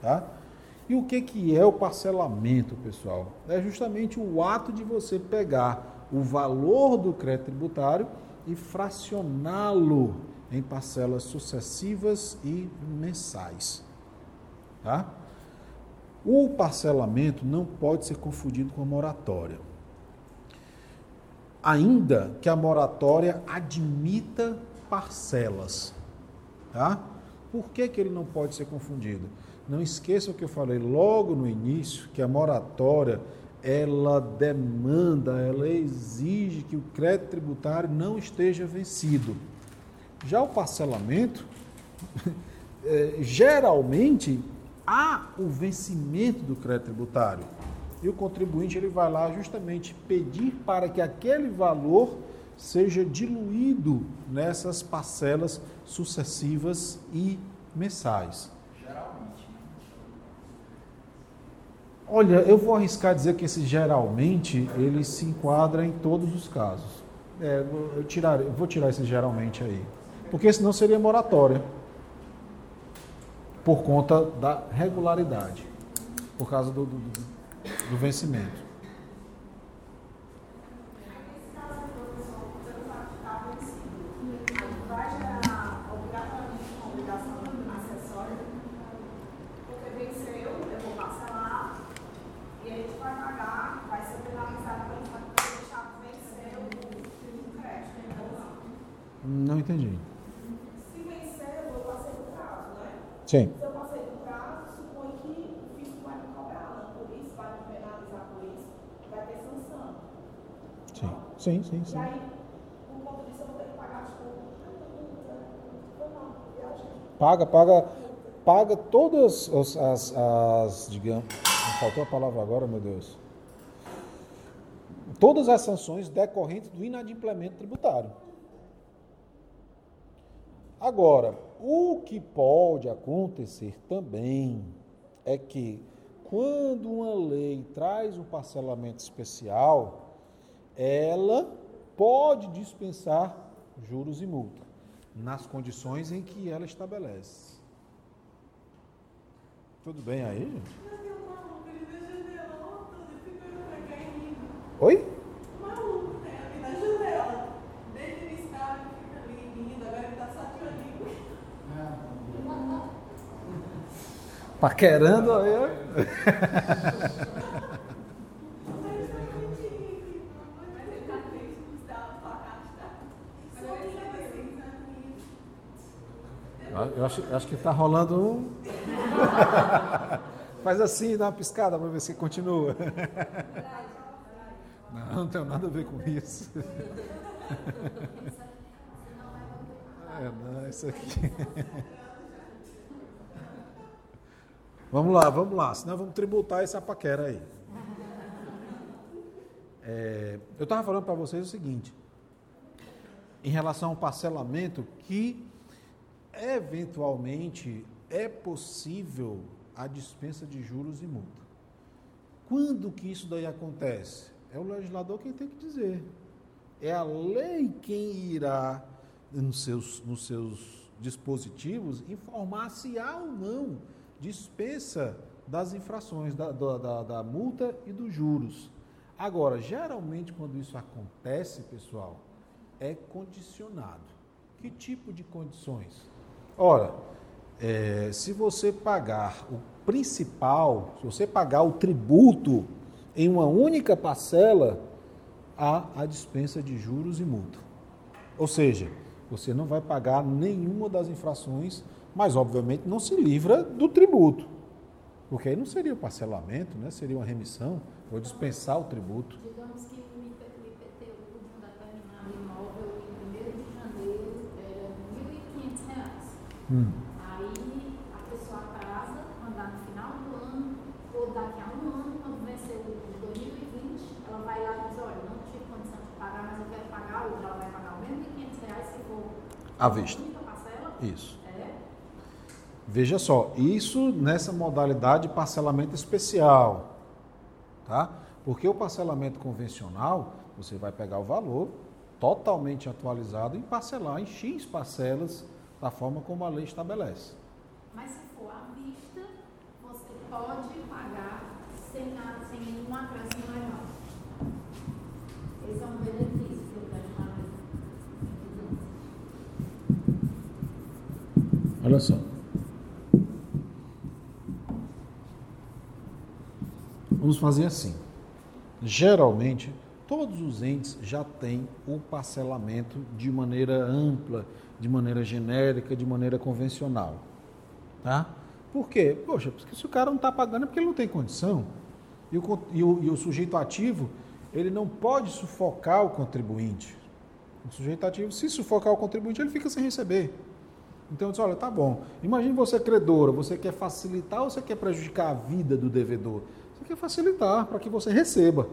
Tá? E o que, que é o parcelamento, pessoal? É justamente o ato de você pegar o valor do crédito tributário e fracioná-lo em parcelas sucessivas e mensais. Tá? O parcelamento não pode ser confundido com a moratória ainda que a moratória admita parcelas. Tá? Por que, que ele não pode ser confundido? Não esqueça o que eu falei logo no início, que a moratória ela demanda, ela exige que o crédito tributário não esteja vencido. Já o parcelamento, é, geralmente há o vencimento do crédito tributário e o contribuinte ele vai lá justamente pedir para que aquele valor seja diluído nessas parcelas sucessivas e mensais. Olha, eu vou arriscar dizer que esse geralmente ele se enquadra em todos os casos. É, eu, tirar, eu vou tirar esse geralmente aí, porque senão seria moratória por conta da regularidade, por causa do, do, do do vencimento. Vai gerar obrigatoriamente uma obrigação acessória, porque venceu, eu vou parcelar e a gente vai pagar, vai ser penalizado pelo deixar vencer o crédito. Então, Não entendi. se vencer, eu passei o prazo, né? Sim. Se eu passei do prazo, supõe que o fisco vai me cobrar, né? por isso, vai me penalizar por isso, vai ter sanção. Sim, sim, sim. E sim. aí, por conta disso, eu vou ter que pagar, tipo. Paga, paga, paga todas as, as, as digamos, faltou a palavra agora, meu Deus. Todas as sanções decorrentes do inadimplemento tributário. Agora, o que pode acontecer também é que quando uma lei traz um parcelamento especial, ela pode dispensar juros e multa, nas condições em que ela estabelece. Tudo bem aí, gente? Oi? Maluco, né? Ali na janela. Desde o escada, fica ali rindo, agora ele tá só te olhando. Paquerando aí. ó. Mas tá bonitinho, mas ele tá triste, Gustavo, sua cara está. Só ele tá assim, tá Eu acho, eu acho que tá rolando um. Faz assim, dá uma piscada para ver se continua. Não, não tem nada a ver com isso. É, não, isso aqui. Vamos lá, vamos lá, senão vamos tributar essa paquera aí. É, eu estava falando para vocês o seguinte, em relação ao parcelamento, que eventualmente é possível a dispensa de juros e multa. Quando que isso daí acontece? É o legislador quem tem que dizer. É a lei quem irá, nos seus, nos seus dispositivos, informar se há ou não dispensa das infrações, da, da, da, multa e dos juros. Agora, geralmente, quando isso acontece, pessoal, é condicionado. Que tipo de condições? Ora, é, se você pagar o principal, se você pagar o tributo em uma única parcela, há a dispensa de juros e multa. Ou seja, você não vai pagar nenhuma das infrações, mas obviamente não se livra do tributo. Porque aí não seria o parcelamento, né? seria uma remissão, ou dispensar o tributo. Digamos que o IP o IPTU de um imóvel em 1 de janeiro era 1.500 reais. Hum. Aí a pessoa atrasa, mandar no final do ano, ou daqui a um ano, quando vencer o de 2020, ela vai lá e diz, olha, não tive condição de pagar, mas eu quero pagar hoje. Ela vai pagar o mesmo de 500 reais se for À vista. Isso. É. Veja só, isso nessa modalidade de parcelamento especial, tá? Porque o parcelamento convencional, você vai pegar o valor totalmente atualizado e parcelar em X parcelas da forma como a lei estabelece. Mas se for à vista, você pode Olha só. Vamos fazer assim. Geralmente, todos os entes já têm o parcelamento de maneira ampla, de maneira genérica, de maneira convencional. Tá? Por quê? Poxa, porque se o cara não está pagando é porque ele não tem condição. E o, e o- e o sujeito ativo, ele não pode sufocar o contribuinte. O sujeito ativo, se sufocar o contribuinte, ele fica sem receber. Então, eu disse, olha, tá bom. Imagine você credora, você quer facilitar ou você quer prejudicar a vida do devedor? Você quer facilitar para que você receba.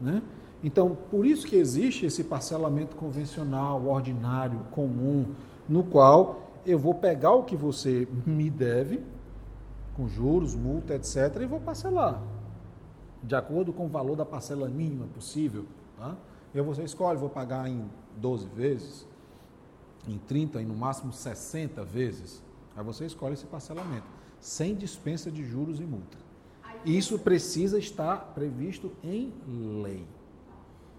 Né? Então, por isso que existe esse parcelamento convencional, ordinário, comum, no qual eu vou pegar o que você me deve, com juros, multa, etc., e vou parcelar, de acordo com o valor da parcela mínima possível. Tá? Eu você escolhe, vou pagar em 12 vezes, em 30 e no máximo 60 vezes. Aí você escolhe esse parcelamento, sem dispensa de juros e multa. Isso precisa estar previsto em lei.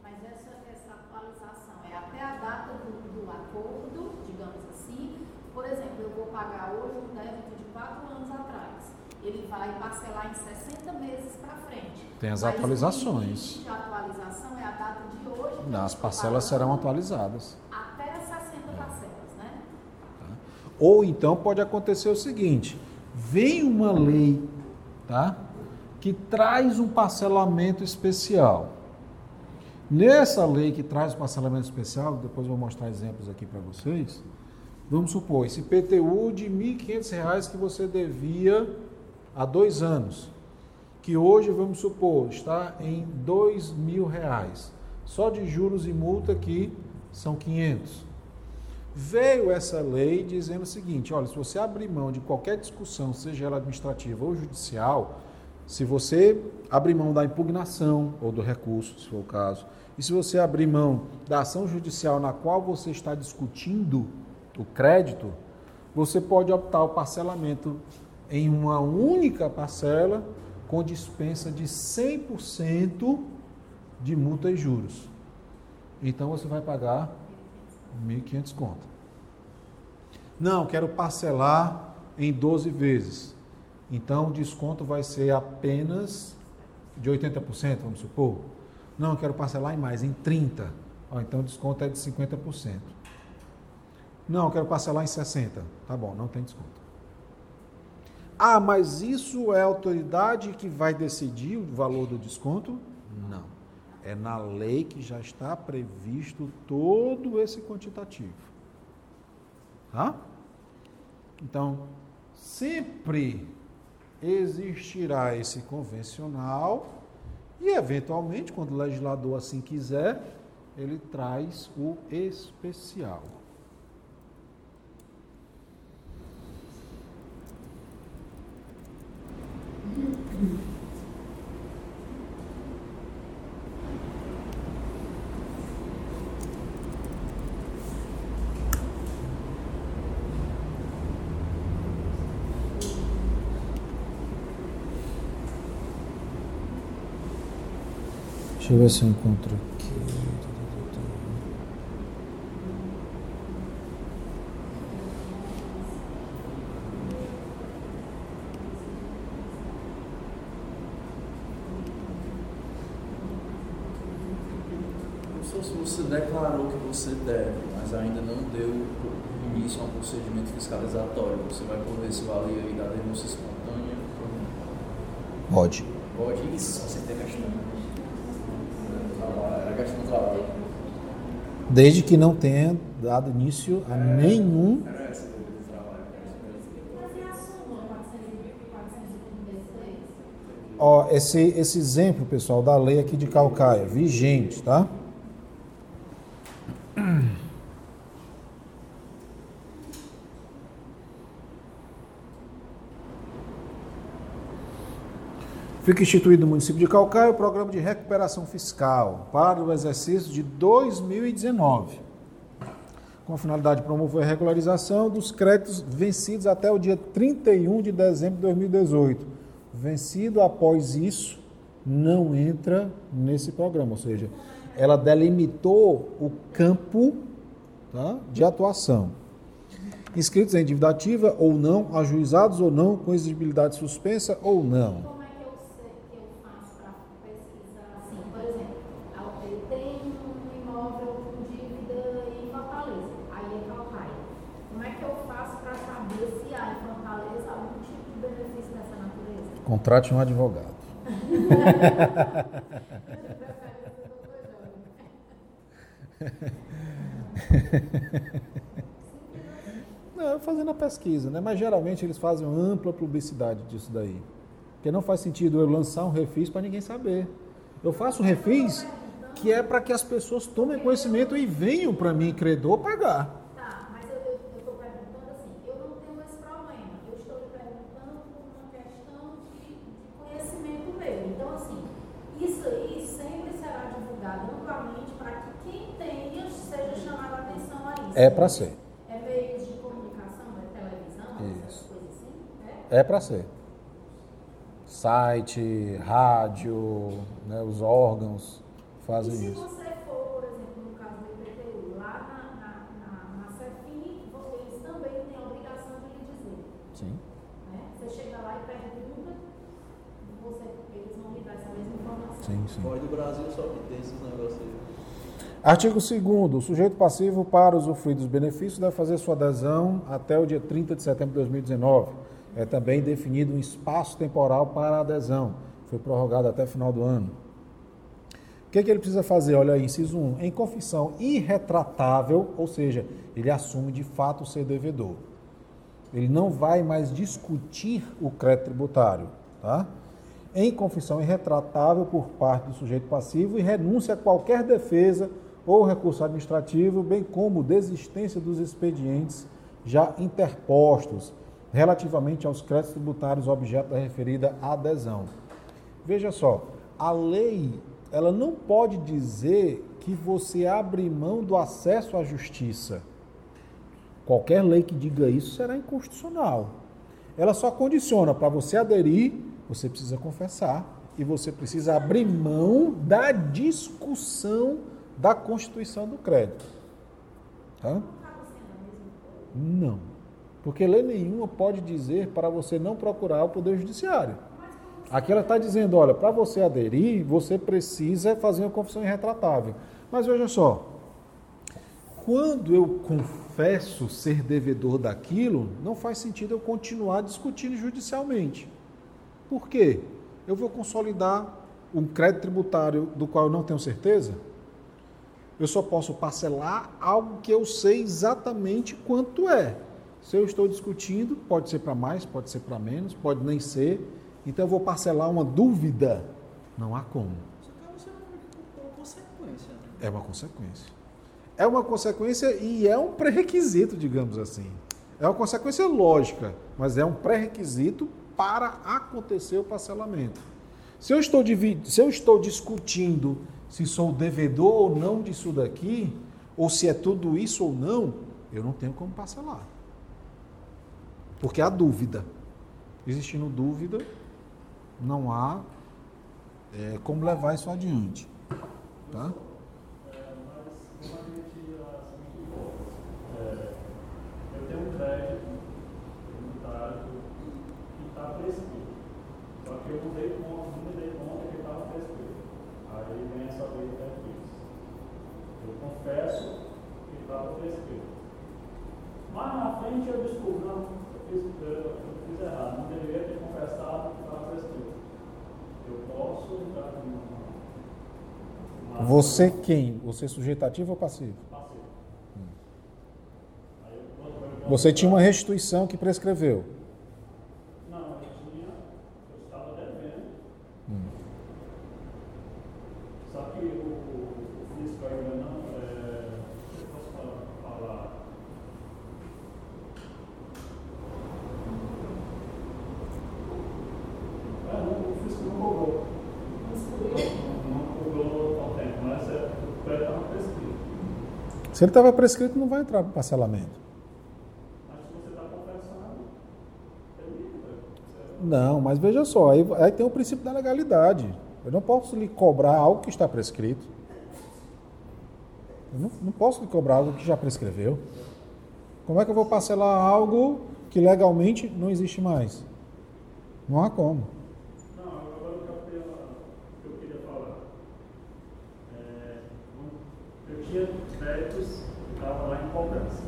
Mas essa, essa atualização é até a data do, do acordo, digamos assim. Por exemplo, eu vou pagar hoje um débito de 4 anos atrás. Ele vai parcelar em 60 meses para frente. Tem as Mas atualizações. De atualização é a data de hoje. As parcelas serão atualizadas. Até 60 parcelas, né? Ou então pode acontecer o seguinte: vem uma lei, tá? Que traz um parcelamento especial. Nessa lei que traz o parcelamento especial, depois vou mostrar exemplos aqui para vocês. Vamos supor, esse PTU de R$ 1.500 que você devia há dois anos, que hoje, vamos supor, está em R$ 2.000. Só de juros e multa que são 500. Veio essa lei dizendo o seguinte: olha, se você abrir mão de qualquer discussão, seja ela administrativa ou judicial, se você abrir mão da impugnação ou do recurso, se for o caso, e se você abrir mão da ação judicial na qual você está discutindo o crédito, você pode optar o parcelamento em uma única parcela com dispensa de 100% de multa e juros. Então você vai pagar 1.500 conto. Não, quero parcelar em 12 vezes. Então o desconto vai ser apenas de 80%, vamos supor. Não, quero parcelar em mais, em 30%. Ó, então o desconto é de 50%. Não, quero parcelar em 60%. Tá bom, não tem desconto. Ah, mas isso é a autoridade que vai decidir o valor do desconto? Não. É na lei que já está previsto todo esse quantitativo. Tá? Então, sempre existirá esse convencional e, eventualmente, quando o legislador assim quiser, ele traz o especial. Deixa eu ver se eu encontro aqui. Se você declarou que você deve, mas ainda não deu início a um procedimento fiscalizatório, você vai poder se valer aí da denúncia espontânea. Pode. Pode isso, sem ter questão. Trabalho, Era questão do trabalho. Desde que não tenha dado início a nenhum. Era essa do trabalho. Mas a súmula 436? Ó, esse, esse exemplo, pessoal, da lei aqui de Calcaia, vigente, tá? Fica instituído no município de Calcaia o programa de recuperação fiscal para o exercício de 2019, com a finalidade de promover a regularização dos créditos vencidos até o dia 31 de dezembro de 2018. Vencido após isso, não entra nesse programa, ou seja, ela delimitou o campo tá, de atuação. Inscritos em dívida ativa ou não, ajuizados ou não, com exigibilidade suspensa ou não. Como é que eu sei que eu faço para pesquisar assim? Por exemplo, eu tenho um imóvel com dívida em Fortaleza, aí é Calcaia. Como é que eu faço para saber se há em Fortaleza algum tipo de benefício dessa natureza? Contrate um advogado. Não, fazendo a pesquisa, né? Mas geralmente eles fazem ampla publicidade disso daí. Porque não faz sentido eu lançar um refis para ninguém saber. Eu faço um refis que é para que as pessoas tomem conhecimento e venham para mim, credor, pagar. Tá, mas eu estou perguntando assim, eu não tenho esse problema. Eu estou lhe perguntando por uma questão de, de conhecimento meu. Então, assim, isso aí sempre será divulgado amplamente para que quem tenha seja chamado a atenção a isso. É para ser. É meios de comunicação, é televisão, essas Isso. coisas assim? É? É para ser. Site, rádio, né, os órgãos fazem isso. você for, por exemplo, no caso do IPTU, lá na, na, na, na CEFIM, vo- eles também têm a obrigação de lhe dizer. Sim. Né? Você chega lá e pergunta, você, eles vão lhe dar essa mesma informação. Sim, sim. Fora do Brasil só que tem esses negócios aí. Artigo 2 O sujeito passivo para usufruir dos benefícios deve fazer sua adesão até o dia 30 de setembro de 2019. É também definido um espaço temporal para a adesão. Foi prorrogado até final do ano. O que, é que ele precisa fazer? Olha aí, inciso 1. Em confissão irretratável, ou seja, ele assume de fato ser devedor. Ele não vai mais discutir o crédito tributário, tá? Em confissão irretratável por parte do sujeito passivo e renúncia a qualquer defesa ou recurso administrativo, bem como desistência dos expedientes já interpostos relativamente aos créditos tributários objeto da referida adesão. Veja só, a lei ela não pode dizer que você abre mão do acesso à justiça. Qualquer lei que diga isso será inconstitucional. Ela só condiciona para você aderir, você precisa confessar e você precisa abrir mão da discussão da constituição do crédito. Tá? Não. Porque lei nenhuma pode dizer para você não procurar o Poder Judiciário. Aqui ela está dizendo, olha, para você aderir, você precisa fazer uma confissão irretratável. Mas veja só, quando eu confesso ser devedor daquilo, não faz sentido eu continuar discutindo judicialmente. Por quê? Eu vou consolidar um crédito tributário do qual eu não tenho certeza? Eu só posso parcelar algo que eu sei exatamente quanto é. Se eu estou discutindo, pode ser para mais, pode ser para menos, pode nem ser. Então eu vou parcelar uma dúvida. Não há como. Isso acaba sendo uma consequência. Né? É uma consequência. É uma consequência e é um pré-requisito, digamos assim. É uma consequência lógica, mas é um pré-requisito para acontecer o parcelamento. Se eu, estou se eu estou discutindo se sou devedor ou não disso daqui, ou se é tudo isso ou não, eu não tenho como parcelar. Porque há dúvida. Existindo dúvida, não há é, como levar isso adiante. Tá? Um crédito que está. Só que eu mudei conta, não me dei conta que estava prescrito. Aí vem essa lei de benefícios. Eu confesso que estava prescrito. Mas na frente eu descubro, não, eu fiz, eu fiz errado, não deveria ter confessado que estava prescrito. Eu posso entrar em uma. Você quem? Você sujeitativo ou passivo? Passivo. Vou- Você tinha uma restituição que prescreveu. Não, eu tinha, eu estava devendo. Só que o, o fisco ainda não, é, eu posso falar, falar é, não, o fisco não cobrou. Não, não cobrou ao tempo, mas é, o crédito estava prescrito. Se ele estava prescrito, não vai entrar para parcelamento. Não, mas veja só, aí, aí tem o princípio da legalidade. Eu não posso lhe cobrar algo que está prescrito. Eu não, não posso lhe cobrar algo que já prescreveu. Como é que eu vou parcelar algo que legalmente não existe mais? Não há como. Não, agora eu captei a- o que eu queria falar. É, um- eu tinha créditos que estavam lá em cobrança.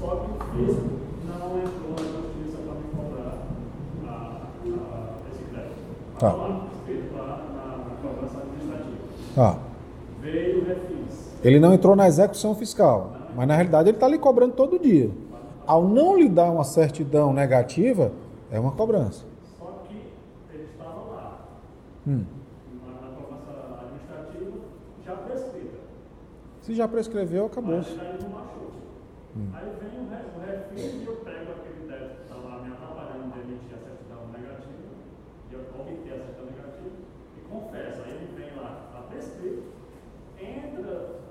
Só que o fisco não entrou na justiça para me cobrar a, a, esse crédito. Tá. Estava lá escrito lá na, na cobrança administrativa. Tá. Veio o refis. Ele não entrou na execução fiscal, mas na realidade ele está lhe cobrando todo dia. Ao não lhe dar uma certidão negativa, é uma cobrança. Só que ele estava lá, Hum. na, cobrança administrativa, já prescrita. Se já prescreveu, acabou. Mas aí não achou. Aí vem o, re- o refis e eu pego aquele débito que está lá me atrapalhando de emitir a certidão negativa, de eu obter a certidão negativa, e confesso. Aí ele vem lá, está prescrito, entra.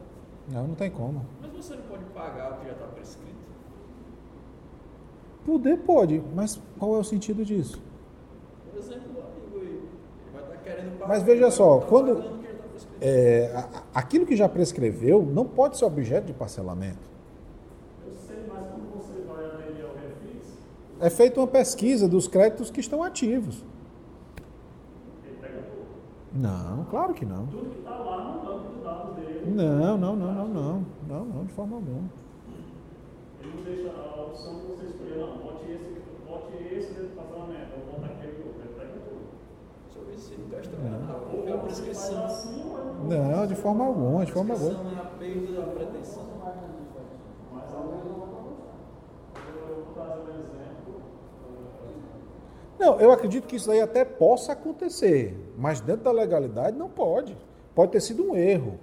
Não, não tem como. Mas você não pode pagar o que já está prescrito. Poder pode, mas qual é o sentido disso? Por exemplo, o amigo aí, ele vai estar querendo pagar. Mas veja só, estar quando- pagando o que já está prescrito. É, a- aquilo que já prescreveu não pode ser objeto de parcelamento. Eu sei, mas quando você vai aderir ao refis, É feita uma pesquisa dos créditos que estão ativos. ele pega tudo. Não, claro que não. Tudo que está lá no Não, não, não, não, não. Não, não, de forma alguma. Ele não deixa a opção que você escolher, não, bote esse, bote esse dentro do parcelamento, ou bote aquele outro, ele pega tudo. Sobre isso, não gasta nada. Porque a prescrição. Assim, ou Não, de forma alguma, de forma alguma. prescrição é a perda da pretensão. Mas eu vou trazer um exemplo. Não, eu acredito que isso aí até possa acontecer, mas dentro da legalidade não pode. Pode ter sido um erro.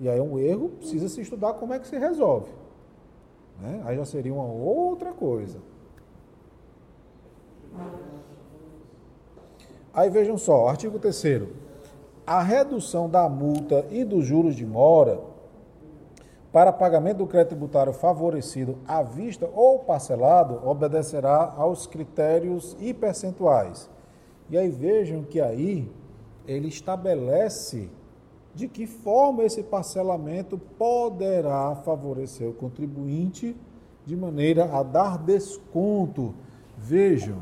E aí é um erro, precisa se estudar como é que se resolve. Né? Aí já seria uma outra coisa. Aí vejam só, artigo 3 A redução da multa e dos juros de mora para pagamento do crédito tributário favorecido à vista ou parcelado obedecerá aos critérios e percentuais. E aí vejam que aí ele estabelece de que forma esse parcelamento poderá favorecer o contribuinte de maneira a dar desconto. Vejam,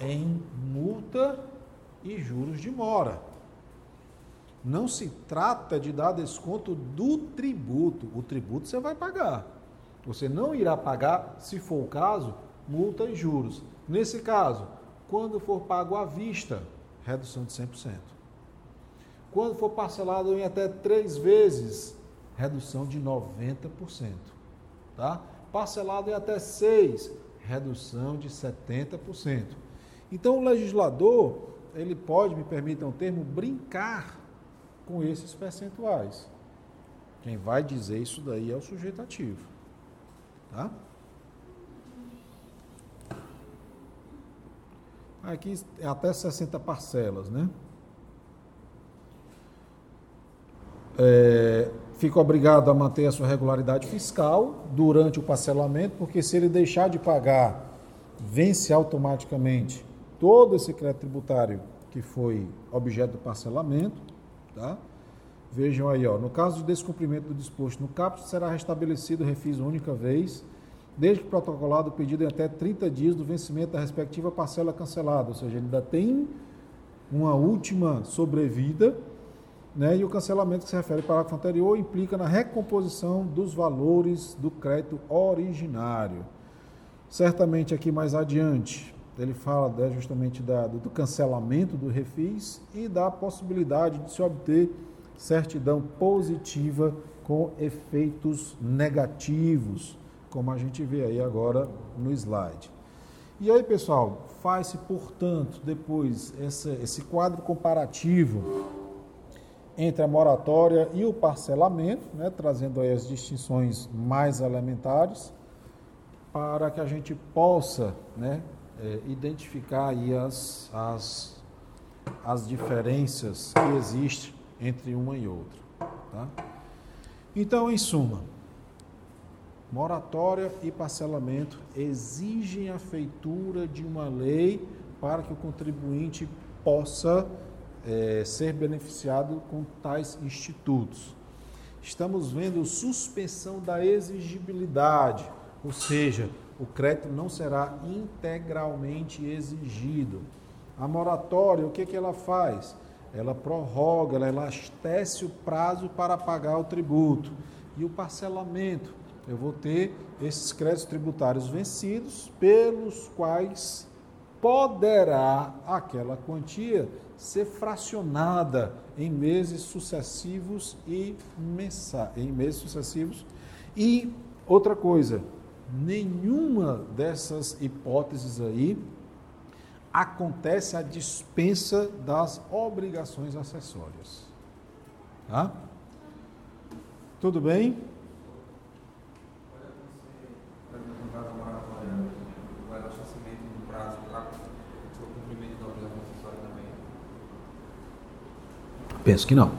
em multa e juros de mora. Não se trata de dar desconto do tributo. O tributo você vai pagar. Você não irá pagar, se for o caso, multa e juros. Nesse caso, quando for pago à vista, redução de 100%. Quando for parcelado em até três vezes, redução de 90%. Tá? Parcelado em até seis, redução de 70%. Então o legislador, ele pode, me permitam um termo, brincar com esses percentuais. Quem vai dizer isso daí é o sujeito ativo. Tá? Aqui é até 60 parcelas, né? É, fica obrigado a manter a sua regularidade fiscal durante o parcelamento, porque se ele deixar de pagar, vence automaticamente todo esse crédito tributário que foi objeto do parcelamento, tá? Vejam aí, ó, no caso de descumprimento do disposto no caput, será restabelecido o refis única vez, desde que protocolado o pedido em até 30 dias do vencimento da respectiva parcela cancelada, ou seja, ele ainda tem uma última sobrevida, né? E o cancelamento que se refere ao parágrafo anterior implica na recomposição dos valores do crédito originário. Certamente aqui mais adiante, ele fala né, justamente da, do cancelamento do refis e da possibilidade de se obter certidão positiva com efeitos negativos, como a gente vê aí agora no slide. E aí, pessoal, faz-se, portanto, depois esse, esse quadro comparativo entre a moratória e o parcelamento, né, trazendo aí as distinções mais elementares, para que a gente possa né, é, identificar aí as, as, as diferenças que existem entre uma e outra. Tá? Então, em suma, moratória e parcelamento exigem a feitura de uma lei para que o contribuinte possa é, ser beneficiado com tais institutos. Estamos vendo suspensão da exigibilidade, ou seja, o crédito não será integralmente exigido. A moratória, o que, que ela faz? Ela prorroga, ela elastece o prazo para pagar o tributo. E o parcelamento, eu vou ter esses créditos tributários vencidos, pelos quais poderá aquela quantia ser fracionada em meses sucessivos e mensais, em meses sucessivos. E outra coisa, nenhuma dessas hipóteses aí acontece a dispensa das obrigações acessórias. Tá? Tudo bem? Penso que não.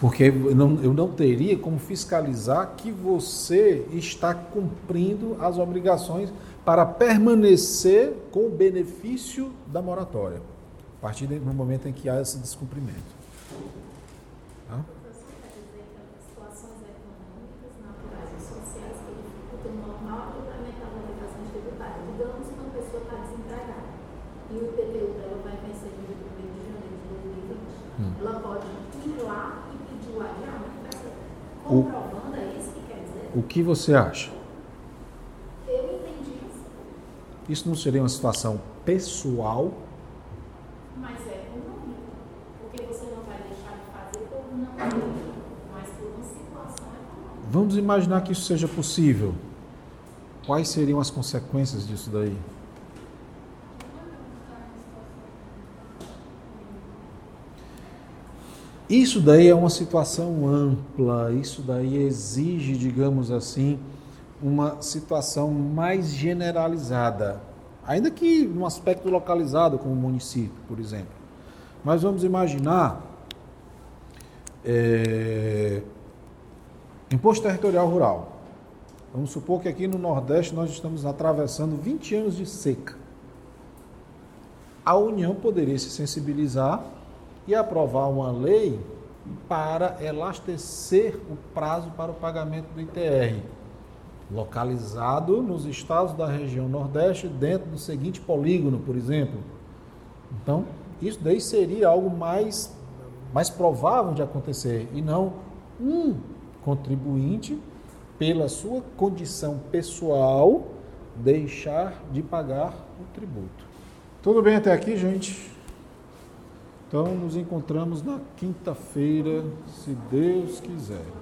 Porque eu não, eu não teria como fiscalizar que você está cumprindo as obrigações para permanecer com o benefício da moratória, a partir do momento em que há esse descumprimento. Tá? e o IPTU dela vai vencer no dia 1 de janeiro de 2020, hum. ela pode ir lá e pedir o adiamento comprovando, é isso que quer dizer? O que você acha? Eu entendi isso. Isso não seria uma situação pessoal? Mas é econômico, porque você não vai deixar de fazer por não mas por uma situação econômica. Vamos imaginar que isso seja possível. Quais seriam as consequências disso daí? Isso daí é uma situação ampla, isso daí exige, digamos assim, uma situação mais generalizada, ainda que num aspecto localizado, como o município, por exemplo. Mas vamos imaginar é, imposto territorial rural. Vamos supor que aqui no Nordeste nós estamos atravessando 20 anos de seca. A União poderia se sensibilizar e aprovar uma lei para elastecer o prazo para o pagamento do ITR, localizado nos estados da região Nordeste, dentro do seguinte polígono, por exemplo. Então, isso daí seria algo mais, mais provável de acontecer e não um contribuinte, pela sua condição pessoal, deixar de pagar o tributo. Tudo bem até aqui, gente? Então, nos encontramos na quinta-feira, se Deus quiser.